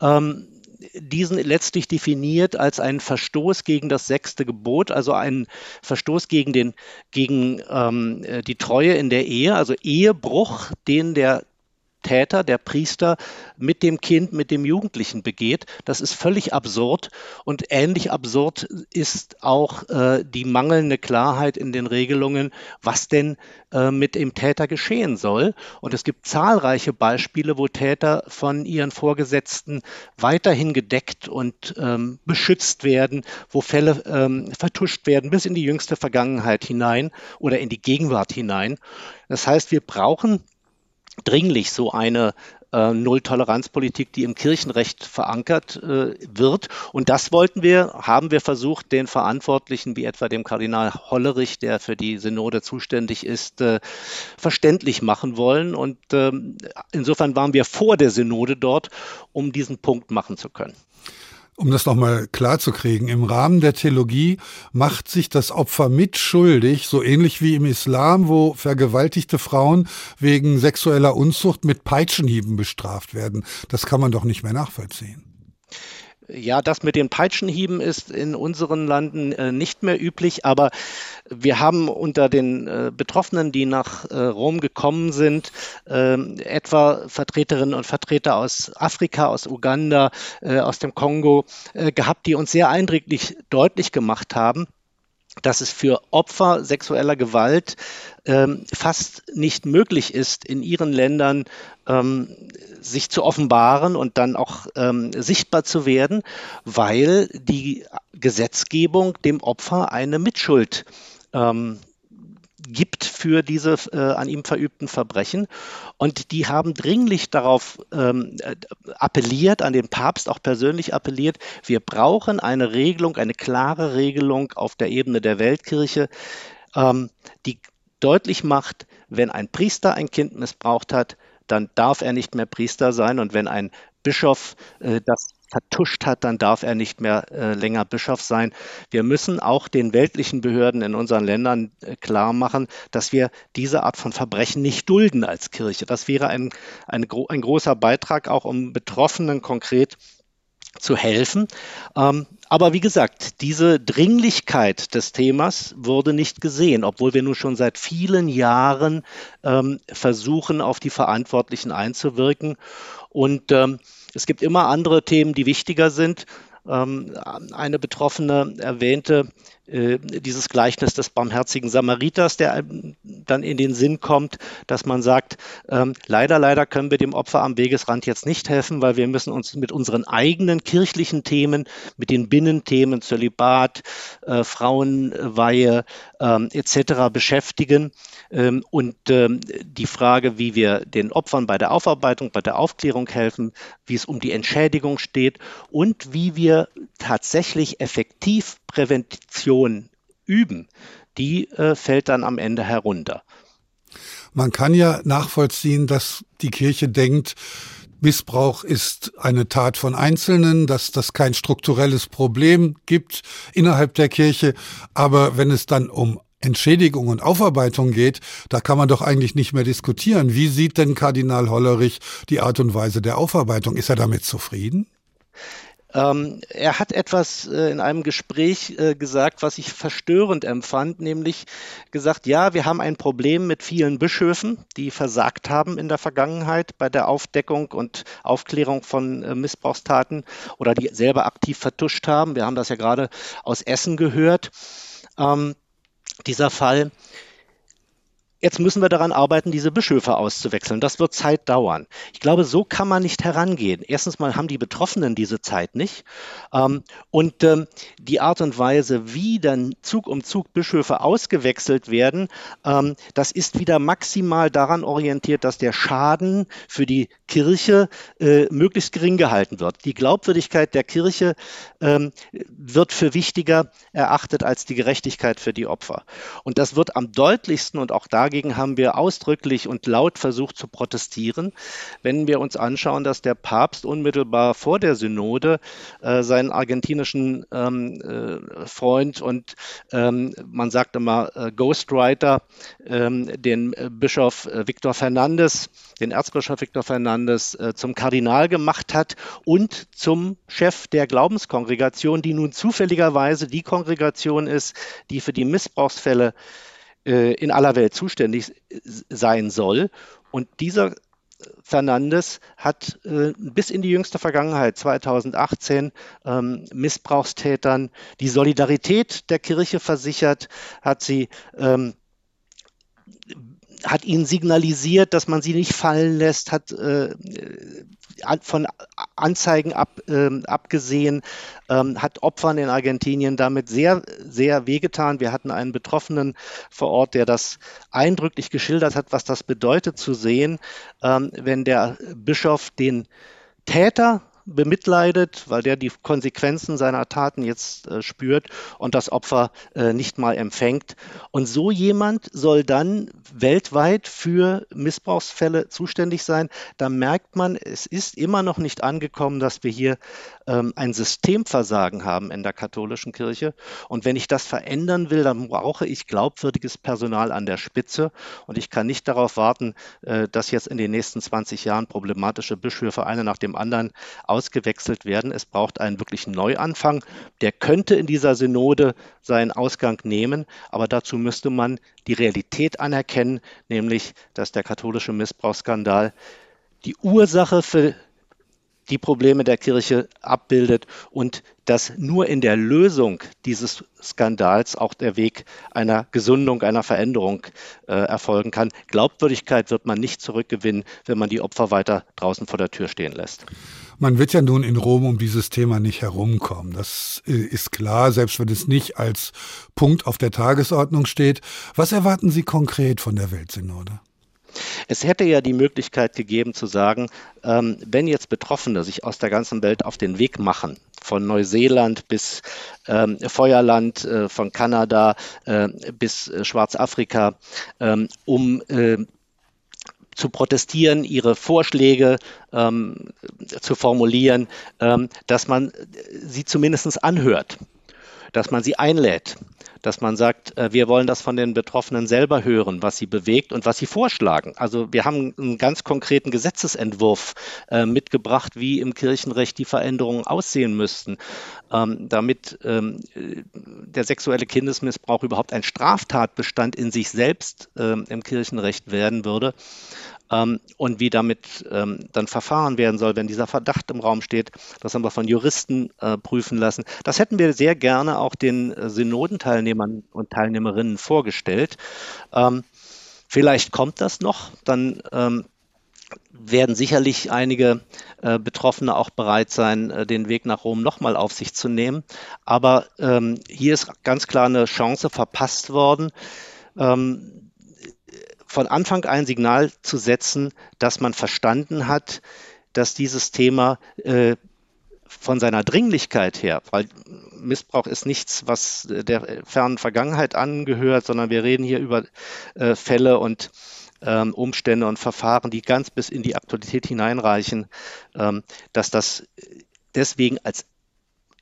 ähm, diesen letztlich definiert als einen Verstoß gegen das sechste Gebot, also einen Verstoß gegen, den, gegen ähm, äh, die Treue in der Ehe, also Ehebruch, den der Täter, der Priester mit dem Kind, mit dem Jugendlichen begeht. Das ist völlig absurd und ähnlich absurd ist auch äh, die mangelnde Klarheit in den Regelungen, was denn äh, mit dem Täter geschehen soll. Und es gibt zahlreiche Beispiele, wo Täter von ihren Vorgesetzten weiterhin gedeckt und ähm, beschützt werden, wo Fälle ähm, vertuscht werden bis in die jüngste Vergangenheit hinein oder in die Gegenwart hinein. Das heißt, wir brauchen dringlich so eine äh, Null-Toleranz-Politik, die im Kirchenrecht verankert äh, wird. Und das wollten wir, haben wir versucht, den Verantwortlichen, wie etwa dem Kardinal Hollerich, der für die Synode zuständig ist, äh, verständlich machen wollen. Und ähm, insofern waren wir vor der Synode dort, um diesen Punkt machen zu können. Um das nochmal klar zu kriegen, im Rahmen der Theologie macht sich das Opfer mitschuldig, so ähnlich wie im Islam, wo vergewaltigte Frauen wegen sexueller Unzucht mit Peitschenhieben bestraft werden. Das kann man doch nicht mehr nachvollziehen. Ja, das mit den Peitschenhieben ist in unseren Landen äh, nicht mehr üblich, aber wir haben unter den äh, Betroffenen, die nach äh, Rom gekommen sind, ähm, etwa Vertreterinnen und Vertreter aus Afrika, aus Uganda, äh, aus dem Kongo äh, gehabt, die uns sehr eindringlich deutlich gemacht haben, dass es für Opfer sexueller Gewalt ähm, fast nicht möglich ist, in ihren Ländern ähm, sich zu offenbaren und dann auch ähm, sichtbar zu werden, weil die Gesetzgebung dem Opfer eine Mitschuld ähm, gibt für diese äh, an ihm verübten Verbrechen. Und die haben dringlich darauf ähm, äh, appelliert, an den Papst auch persönlich appelliert, wir brauchen eine Regelung, eine klare Regelung auf der Ebene der Weltkirche, ähm, die deutlich macht, wenn ein Priester ein Kind missbraucht hat, dann darf er nicht mehr Priester sein. Und wenn ein Bischof äh, das vertuscht hat, dann darf er nicht mehr äh, länger Bischof sein. Wir müssen auch den weltlichen Behörden in unseren Ländern äh, klar machen, dass wir diese Art von Verbrechen nicht dulden als Kirche. Das wäre ein, ein, ein großer Beitrag, auch um Betroffenen konkret zu helfen. Ähm, aber wie gesagt, diese Dringlichkeit des Themas wurde nicht gesehen, obwohl wir nun schon seit vielen Jahren ähm, versuchen, auf die Verantwortlichen einzuwirken. Und ähm, es gibt immer andere Themen, die wichtiger sind. Ähm, eine Betroffene erwähnte äh, dieses Gleichnis des barmherzigen Samariters, der dann in den Sinn kommt, dass man sagt, ähm, leider, leider können wir dem Opfer am Wegesrand jetzt nicht helfen, weil wir müssen uns mit unseren eigenen kirchlichen Themen, mit den Binnenthemen, Zölibat, äh, Frauenweihe ähm, etc. beschäftigen. Ähm, und ähm, die Frage, wie wir den Opfern bei der Aufarbeitung, bei der Aufklärung helfen, wie es um die Entschädigung steht und wie wir tatsächlich effektiv Prävention üben, die äh, fällt dann am Ende herunter. Man kann ja nachvollziehen, dass die Kirche denkt, Missbrauch ist eine Tat von Einzelnen, dass das kein strukturelles Problem gibt innerhalb der Kirche. Aber wenn es dann um Entschädigung und Aufarbeitung geht, da kann man doch eigentlich nicht mehr diskutieren. Wie sieht denn Kardinal Hollerich die Art und Weise der Aufarbeitung? Ist er damit zufrieden? Ähm, er hat etwas äh, in einem Gespräch äh, gesagt, was ich verstörend empfand, nämlich gesagt, ja, wir haben ein Problem mit vielen Bischöfen, die versagt haben in der Vergangenheit bei der Aufdeckung und Aufklärung von äh, Missbrauchstaten oder die selber aktiv vertuscht haben. Wir haben das ja gerade aus Essen gehört. Ähm, dieser Fall. Jetzt müssen wir daran arbeiten, diese Bischöfe auszuwechseln. Das wird Zeit dauern. Ich glaube, so kann man nicht herangehen. Erstens mal haben die Betroffenen diese Zeit nicht. Ähm, und ähm, die Art und Weise, wie dann Zug um Zug Bischöfe ausgewechselt werden, ähm, das ist wieder maximal daran orientiert, dass der Schaden für die Kirche äh, möglichst gering gehalten wird. Die Glaubwürdigkeit der Kirche wird für wichtiger erachtet als die Gerechtigkeit für die Opfer. Und das wird am deutlichsten und auch dagegen Dagegen haben wir ausdrücklich und laut versucht zu protestieren. Wenn wir uns anschauen, dass der Papst unmittelbar vor der Synode äh, seinen argentinischen ähm, äh, Freund und ähm, man sagt immer äh, Ghostwriter, ähm, den äh, Bischof äh, Victor Fernandes, den Erzbischof Victor Fernandes äh, zum Kardinal gemacht hat und zum Chef der Glaubenskongregation, die nun zufälligerweise die Kongregation ist, die für die Missbrauchsfälle äh, in aller Welt zuständig sein soll. Und dieser Fernandes hat äh, bis in die jüngste Vergangenheit, 2018, ähm, Missbrauchstätern die Solidarität der Kirche versichert, hat sie ähm, hat ihnen signalisiert, dass man sie nicht fallen lässt, hat äh, von Anzeigen ab, äh, abgesehen, ähm, hat Opfern in Argentinien damit sehr, sehr wehgetan. Wir hatten einen Betroffenen vor Ort, der das eindrücklich geschildert hat, was das bedeutet zu sehen, ähm, wenn der Bischof den Täter bemitleidet, weil der die Konsequenzen seiner Taten jetzt äh, spürt und das Opfer äh, nicht mal empfängt. Und so jemand soll dann weltweit für Missbrauchsfälle zuständig sein. Da merkt man, es ist immer noch nicht angekommen, dass wir hier ähm, ein Systemversagen haben in der katholischen Kirche. Und wenn ich das verändern will, dann brauche ich glaubwürdiges Personal an der Spitze. Und ich kann nicht darauf warten, äh, dass jetzt in den nächsten 20 Jahren problematische Bischöfe eine nach dem anderen ausgewechselt werden. Es braucht einen wirklichen Neuanfang. Der könnte in dieser Synode seinen Ausgang nehmen, aber dazu müsste man die Realität anerkennen, nämlich dass der katholische Missbrauchsskandal die Ursache für die Probleme der Kirche abbildet und dass nur in der Lösung dieses Skandals auch der Weg einer Gesundung, einer Veränderung äh, erfolgen kann. Glaubwürdigkeit wird man nicht zurückgewinnen, wenn man die Opfer weiter draußen vor der Tür stehen lässt. Man wird ja nun in Rom um dieses Thema nicht herumkommen. Das äh, ist klar, selbst wenn es nicht als Punkt auf der Tagesordnung steht. Was erwarten Sie konkret von der Weltsynode? Es hätte ja die Möglichkeit gegeben zu sagen, ähm, wenn jetzt Betroffene sich aus der ganzen Welt auf den Weg machen, von Neuseeland bis ähm, Feuerland, äh, von Kanada äh, bis äh, Schwarzafrika, ähm, um äh, zu protestieren, ihre Vorschläge ähm, zu formulieren, ähm, dass man sie zumindest anhört, dass man sie einlädt dass man sagt, äh, wir wollen das von den Betroffenen selber hören, was sie bewegt und was sie vorschlagen. Also wir haben einen ganz konkreten Gesetzesentwurf äh, mitgebracht, wie im Kirchenrecht die Veränderungen aussehen müssten, ähm, damit ähm, der sexuelle Kindesmissbrauch überhaupt ein Straftatbestand in sich selbst ähm, im Kirchenrecht werden würde ähm, und wie damit ähm, dann verfahren werden soll, wenn dieser Verdacht im Raum steht. Das haben wir von Juristen äh, prüfen lassen. Das hätten wir sehr gerne auch den äh, Synodenteilnehmern und Teilnehmerinnen vorgestellt. Ähm, vielleicht kommt das noch, dann ähm, werden sicherlich einige äh, Betroffene auch bereit sein, äh, den Weg nach Rom nochmal auf sich zu nehmen. Aber ähm, hier ist ganz klar eine Chance verpasst worden. Ähm, von Anfang ein Signal zu setzen, dass man verstanden hat, dass dieses Thema äh, von seiner Dringlichkeit her, weil Missbrauch ist nichts, was der fernen Vergangenheit angehört, sondern wir reden hier über äh, Fälle und ähm, Umstände und Verfahren, die ganz bis in die Aktualität hineinreichen, ähm, dass das deswegen als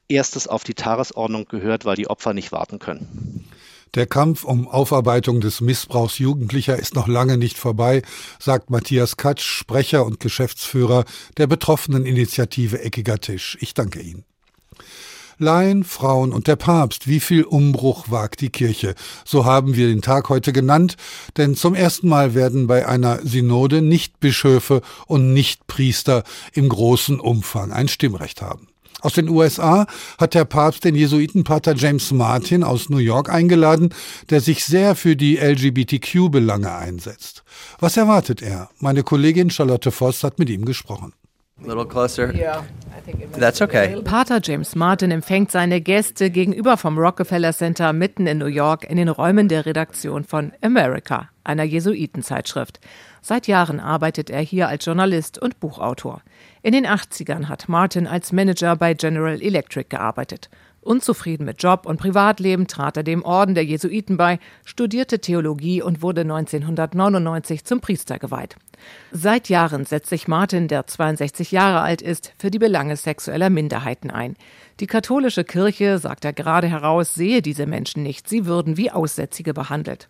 erstes auf die Tagesordnung gehört, weil die Opfer nicht warten können. Der Kampf um Aufarbeitung des Missbrauchs Jugendlicher ist noch lange nicht vorbei, sagt Matthias Katsch, Sprecher und Geschäftsführer der betroffenen Initiative Eckiger Tisch. Ich danke Ihnen. Laien, Frauen und der Papst, wie viel Umbruch wagt die Kirche? So haben wir den Tag heute genannt, denn zum ersten Mal werden bei einer Synode nicht Bischöfe und nicht Priester im großen Umfang ein Stimmrecht haben. Aus den USA hat der Papst den Jesuitenpater James Martin aus New York eingeladen, der sich sehr für die LGBTQ-Belange einsetzt. Was erwartet er? Meine Kollegin Charlotte Voss hat mit ihm gesprochen. little closer. Yeah, That's okay. Pater James Martin empfängt seine Gäste gegenüber vom Rockefeller Center mitten in New York in den Räumen der Redaktion von America, einer Jesuitenzeitschrift. Seit Jahren arbeitet er hier als Journalist und Buchautor. In den 80ern hat Martin als Manager bei General Electric gearbeitet. Unzufrieden mit Job und Privatleben trat er dem Orden der Jesuiten bei, studierte Theologie und wurde 1999 zum Priester geweiht. Seit Jahren setzt sich Martin, der 62 Jahre alt ist, für die Belange sexueller Minderheiten ein. Die katholische Kirche, sagt er gerade heraus, sehe diese Menschen nicht. Sie würden wie Aussätzige behandelt.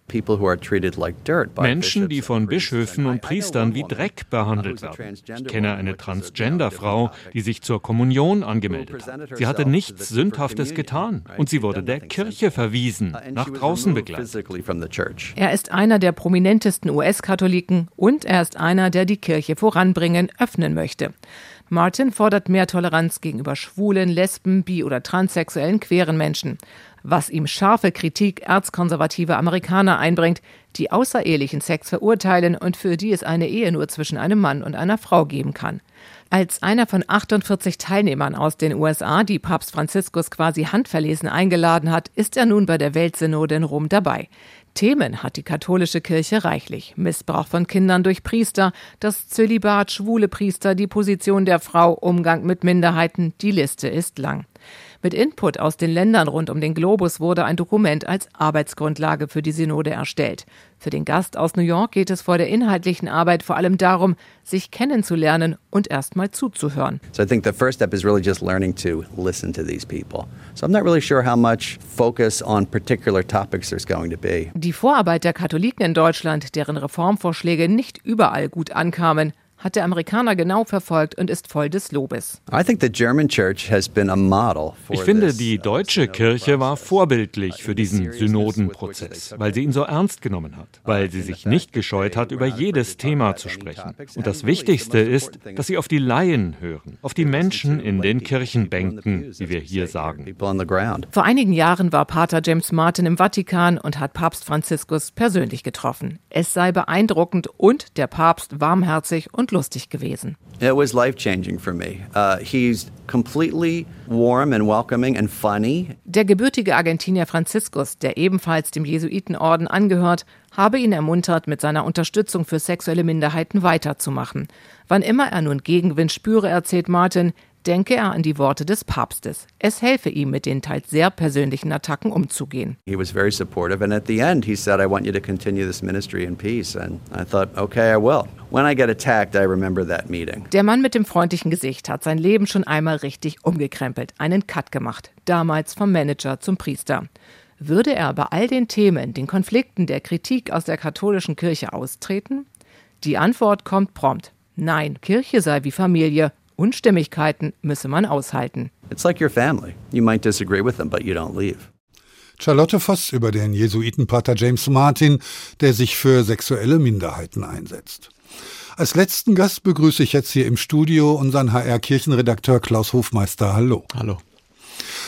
Menschen, die von Bischöfen und Priestern wie Dreck behandelt werden. Ich kenne eine Transgender-Frau, die sich zur Kommunion angemeldet hat. Sie hatte nichts Sündhaftes getan und sie wurde der Kirche verwiesen, nach draußen begleitet. Er ist einer der prominentesten US-Katholiken und er ist einer, der die Kirche voranbringen, öffnen möchte. Martin fordert mehr Toleranz gegenüber schwulen, lesben, bi- oder transsexuellen queeren Menschen, was ihm scharfe Kritik erzkonservativer Amerikaner einbringt, die außerehelichen Sex verurteilen und für die es eine Ehe nur zwischen einem Mann und einer Frau geben kann. Als einer von 48 Teilnehmern aus den USA, die Papst Franziskus quasi handverlesen eingeladen hat, ist er nun bei der Weltsynode in Rom dabei. Themen hat die katholische Kirche reichlich. Missbrauch von Kindern durch Priester, das Zölibat, schwule Priester, die Position der Frau, Umgang mit Minderheiten, die Liste ist lang. Mit Input aus den Ländern rund um den Globus wurde ein Dokument als Arbeitsgrundlage für die Synode erstellt. Für den Gast aus New York geht es vor der inhaltlichen Arbeit vor allem darum, sich kennenzulernen und erstmal zuzuhören. So I think the first step is really just learning to listen to these people. So I'm not really sure how much focus on particular topics there's going to be. Die Vorarbeit der Katholiken in Deutschland, deren Reformvorschläge nicht überall gut ankamen, hat der Amerikaner genau verfolgt und ist voll des Lobes. Ich finde, die deutsche Kirche war vorbildlich für diesen Synodenprozess, weil sie ihn so ernst genommen hat, weil sie sich nicht gescheut hat, über jedes Thema zu sprechen. Und das Wichtigste ist, dass sie auf die Laien hören, auf die Menschen in den Kirchenbänken, wie wir hier sagen. Vor einigen Jahren war Pater James Martin im Vatikan und hat Papst Franziskus persönlich getroffen. Es sei beeindruckend und der Papst warmherzig und lustig gewesen. It was life changing for me. Uh, he's completely warm and welcoming and funny. Der gebürtige Argentinier Franziskus, der ebenfalls dem Jesuitenorden angehört, habe ihn ermuntert, mit seiner Unterstützung für sexuelle Minderheiten weiterzumachen. Wann immer er nun Gegenwind spüre, erzählt Martin, denke er an die Worte des Papstes. Es helfe ihm, mit den teils sehr persönlichen Attacken umzugehen. He was very supportive and at the end he said I want you to continue this ministry in peace and I thought okay I will. When I get attacked I remember that meeting. Der Mann mit dem freundlichen Gesicht hat sein Leben schon einmal richtig umgekrempelt, einen Cut gemacht, damals vom Manager zum Priester. Würde er bei all den Themen, den Konflikten, der Kritik aus der katholischen Kirche austreten? Die Antwort kommt prompt. Nein, Kirche sei wie Familie Unstimmigkeiten müsse man aushalten. It's like your family. You might disagree with them, but you don't leave. Charlotte Voss über den Jesuitenpater James Martin, der sich für sexuelle Minderheiten einsetzt. Als letzten Gast begrüße ich jetzt hier im Studio unseren HR-Kirchenredakteur Klaus Hofmeister. Hallo. Hallo.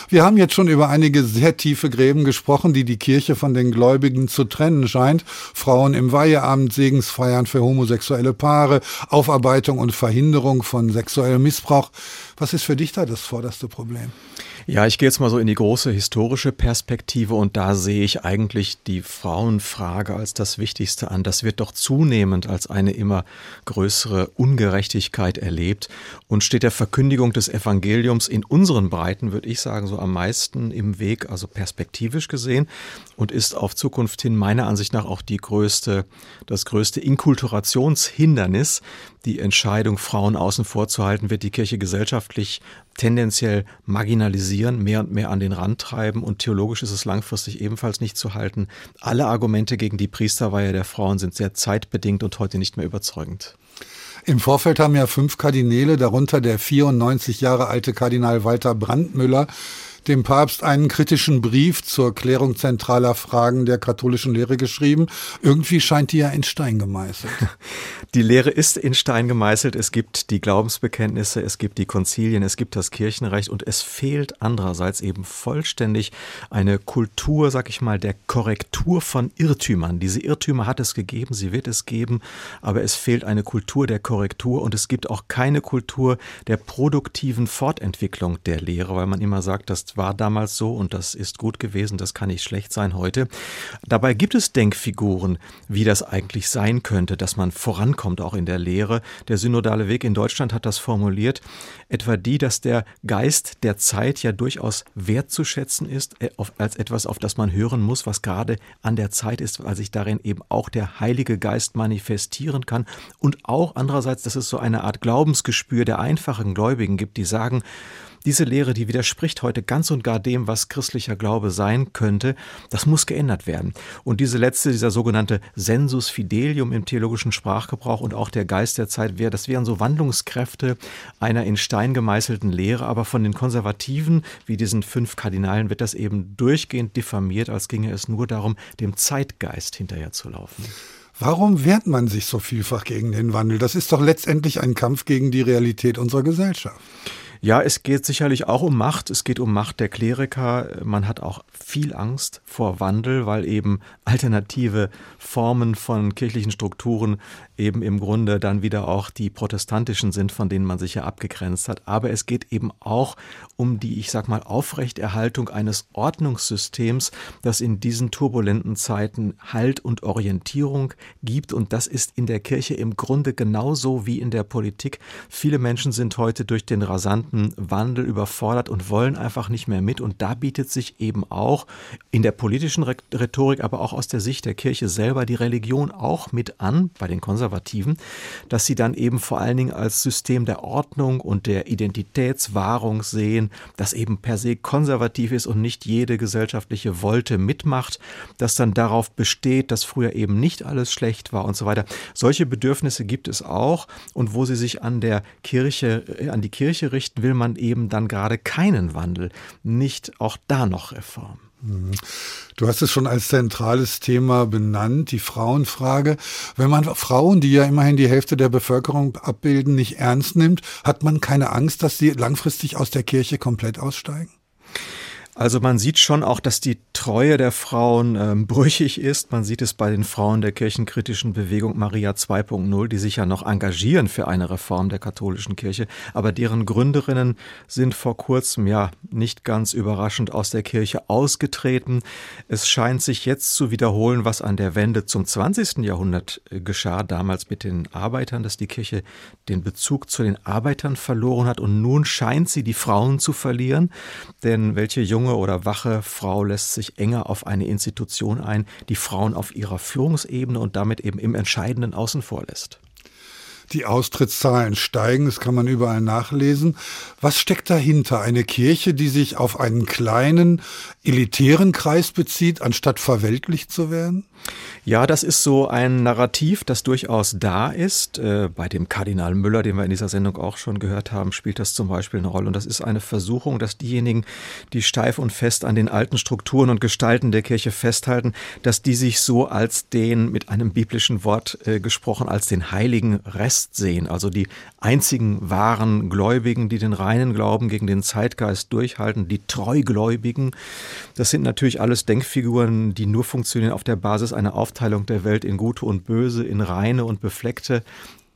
Wir haben jetzt schon über einige sehr tiefe Gräben gesprochen, die die Kirche von den Gläubigen zu trennen scheint. Frauen im Weiheamt, Segensfeiern für homosexuelle Paare, Aufarbeitung und Verhinderung von sexuellem Missbrauch. Was ist für dich da das vorderste Problem? Ja, ich gehe jetzt mal so in die große historische Perspektive und da sehe ich eigentlich die Frauenfrage als das Wichtigste an. Das wird doch zunehmend als eine immer größere Ungerechtigkeit erlebt und steht der Verkündigung des Evangeliums in unseren Breiten, würde ich sagen, so am meisten im Weg, also perspektivisch gesehen und ist auf Zukunft hin meiner Ansicht nach auch die größte, das größte Inkulturationshindernis, die Entscheidung, Frauen außen vor zu halten, wird die Kirche gesellschaftlich tendenziell marginalisieren, mehr und mehr an den Rand treiben und theologisch ist es langfristig ebenfalls nicht zu halten. Alle Argumente gegen die Priesterweihe der Frauen sind sehr zeitbedingt und heute nicht mehr überzeugend. Im Vorfeld haben ja fünf Kardinäle, darunter der 94 Jahre alte Kardinal Walter Brandmüller, dem Papst einen kritischen Brief zur Klärung zentraler Fragen der katholischen Lehre geschrieben. Irgendwie scheint die ja in Stein gemeißelt. Die Lehre ist in Stein gemeißelt. Es gibt die Glaubensbekenntnisse, es gibt die Konzilien, es gibt das Kirchenrecht und es fehlt andererseits eben vollständig eine Kultur, sag ich mal, der Korrektur von Irrtümern. Diese Irrtümer hat es gegeben, sie wird es geben, aber es fehlt eine Kultur der Korrektur und es gibt auch keine Kultur der produktiven Fortentwicklung der Lehre, weil man immer sagt, war damals so und das ist gut gewesen, das kann nicht schlecht sein heute. Dabei gibt es Denkfiguren, wie das eigentlich sein könnte, dass man vorankommt auch in der Lehre. Der synodale Weg in Deutschland hat das formuliert, etwa die, dass der Geist der Zeit ja durchaus wertzuschätzen ist, äh, als etwas, auf das man hören muss, was gerade an der Zeit ist, weil sich darin eben auch der Heilige Geist manifestieren kann und auch andererseits, dass es so eine Art Glaubensgespür der einfachen Gläubigen gibt, die sagen, diese Lehre, die widerspricht heute ganz und gar dem, was christlicher Glaube sein könnte. Das muss geändert werden. Und diese letzte, dieser sogenannte Sensus Fidelium im theologischen Sprachgebrauch und auch der Geist der Zeit, das wären so Wandlungskräfte einer in Stein gemeißelten Lehre. Aber von den Konservativen, wie diesen fünf Kardinalen, wird das eben durchgehend diffamiert, als ginge es nur darum, dem Zeitgeist hinterherzulaufen. Warum wehrt man sich so vielfach gegen den Wandel? Das ist doch letztendlich ein Kampf gegen die Realität unserer Gesellschaft. Ja, es geht sicherlich auch um Macht. Es geht um Macht der Kleriker. Man hat auch viel Angst vor Wandel, weil eben alternative Formen von kirchlichen Strukturen eben im Grunde dann wieder auch die protestantischen sind, von denen man sich ja abgegrenzt hat. Aber es geht eben auch um die, ich sag mal, Aufrechterhaltung eines Ordnungssystems, das in diesen turbulenten Zeiten Halt und Orientierung gibt. Und das ist in der Kirche im Grunde genauso wie in der Politik. Viele Menschen sind heute durch den rasanten Wandel überfordert und wollen einfach nicht mehr mit. Und da bietet sich eben auch in der politischen Rhetorik, aber auch aus der Sicht der Kirche selber die Religion auch mit an, bei den Konservativen, dass sie dann eben vor allen Dingen als System der Ordnung und der Identitätswahrung sehen, das eben per se konservativ ist und nicht jede gesellschaftliche Wolte mitmacht, das dann darauf besteht, dass früher eben nicht alles schlecht war und so weiter. Solche Bedürfnisse gibt es auch und wo sie sich an der Kirche, äh, an die Kirche richten, will man eben dann gerade keinen Wandel, nicht auch da noch Reform. Mhm. Du hast es schon als zentrales Thema benannt, die Frauenfrage. Wenn man Frauen, die ja immerhin die Hälfte der Bevölkerung abbilden, nicht ernst nimmt, hat man keine Angst, dass sie langfristig aus der Kirche komplett aussteigen? Also man sieht schon auch, dass die Treue der Frauen ähm, brüchig ist. Man sieht es bei den Frauen der kirchenkritischen Bewegung Maria 2.0, die sich ja noch engagieren für eine Reform der katholischen Kirche. Aber deren Gründerinnen sind vor kurzem ja nicht ganz überraschend aus der Kirche ausgetreten. Es scheint sich jetzt zu wiederholen, was an der Wende zum 20. Jahrhundert äh, geschah, damals mit den Arbeitern, dass die Kirche den Bezug zu den Arbeitern verloren hat. Und nun scheint sie die Frauen zu verlieren. Denn welche junge junge oder wache Frau lässt sich enger auf eine Institution ein, die Frauen auf ihrer Führungsebene und damit eben im Entscheidenden außen vor lässt. Die Austrittszahlen steigen, das kann man überall nachlesen. Was steckt dahinter? Eine Kirche, die sich auf einen kleinen, elitären Kreis bezieht, anstatt verweltlicht zu werden? Ja, das ist so ein Narrativ, das durchaus da ist. Äh, bei dem Kardinal Müller, den wir in dieser Sendung auch schon gehört haben, spielt das zum Beispiel eine Rolle. Und das ist eine Versuchung, dass diejenigen, die steif und fest an den alten Strukturen und Gestalten der Kirche festhalten, dass die sich so als den, mit einem biblischen Wort äh, gesprochen, als den heiligen Rest sehen. Also die einzigen wahren Gläubigen, die den reinen Glauben gegen den Zeitgeist durchhalten, die Treugläubigen. Das sind natürlich alles Denkfiguren, die nur funktionieren auf der Basis einer Aufteilung der Welt in gute und böse, in reine und befleckte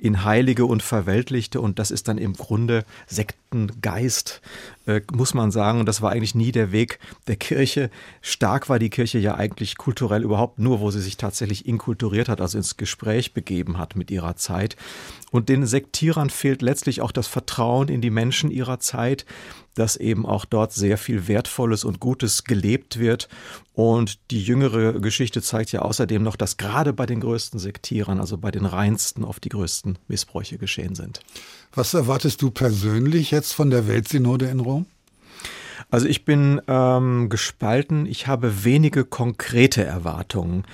in Heilige und Verweltlichte. Und das ist dann im Grunde Sektengeist, äh, muss man sagen. Und das war eigentlich nie der Weg der Kirche. Stark war die Kirche ja eigentlich kulturell überhaupt nur, wo sie sich tatsächlich inkulturiert hat, also ins Gespräch begeben hat mit ihrer Zeit. Und den Sektierern fehlt letztlich auch das Vertrauen in die Menschen ihrer Zeit, dass eben auch dort sehr viel Wertvolles und Gutes gelebt wird. Und die jüngere Geschichte zeigt ja außerdem noch, dass gerade bei den größten Sektierern, also bei den reinsten, oft die größten Missbräuche geschehen sind. Was erwartest du persönlich jetzt von der Weltsynode in Rom? Also ich bin ähm, gespalten. Ich habe wenige konkrete Erwartungen,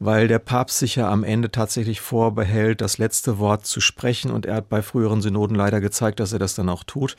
weil der Papst sich ja am Ende tatsächlich vorbehält, das letzte Wort zu sprechen. Und er hat bei früheren Synoden leider gezeigt, dass er das dann auch tut.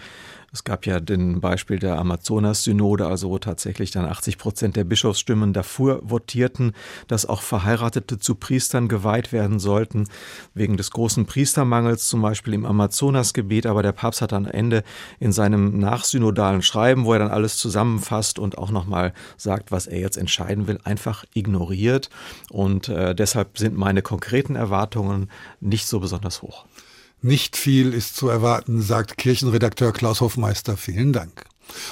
Es gab ja den Beispiel der Amazonas-Synode, also wo tatsächlich dann 80 Prozent der Bischofsstimmen dafür votierten, dass auch Verheiratete zu Priestern geweiht werden sollten, wegen des großen Priestermangels zum Beispiel im Amazonasgebiet. Aber der Papst hat am Ende in seinem nachsynodalen Schreiben, wo er dann alles zusammenfasst und auch nochmal sagt, was er jetzt entscheiden will, einfach ignoriert. Und äh, deshalb sind meine konkreten Erwartungen nicht so besonders hoch. Nicht viel ist zu erwarten, sagt Kirchenredakteur Klaus Hofmeister. Vielen Dank.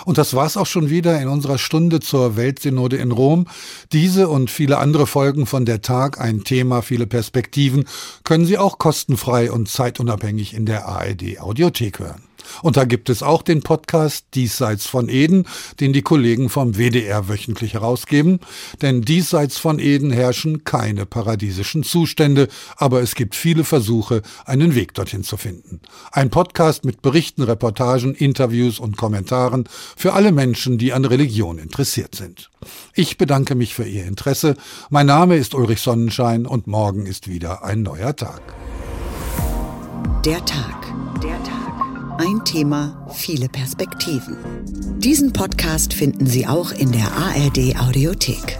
Und das war's auch schon wieder in unserer Stunde zur Weltsynode in Rom. Diese und viele andere Folgen von der Tag, ein Thema, viele Perspektiven, können Sie auch kostenfrei und zeitunabhängig in der ARD Audiothek hören. Und da gibt es auch den Podcast Diesseits von Eden, den die Kollegen vom WDR wöchentlich herausgeben. Denn diesseits von Eden herrschen keine paradiesischen Zustände, aber es gibt viele Versuche, einen Weg dorthin zu finden. Ein Podcast mit Berichten, Reportagen, Interviews und Kommentaren für alle Menschen, die an Religion interessiert sind. Ich bedanke mich für Ihr Interesse. Mein Name ist Ulrich Sonnenschein und morgen ist wieder ein neuer Tag. Der Tag. Der Tag. Ein Thema, viele Perspektiven. Diesen Podcast finden Sie auch in der ARD Audiothek.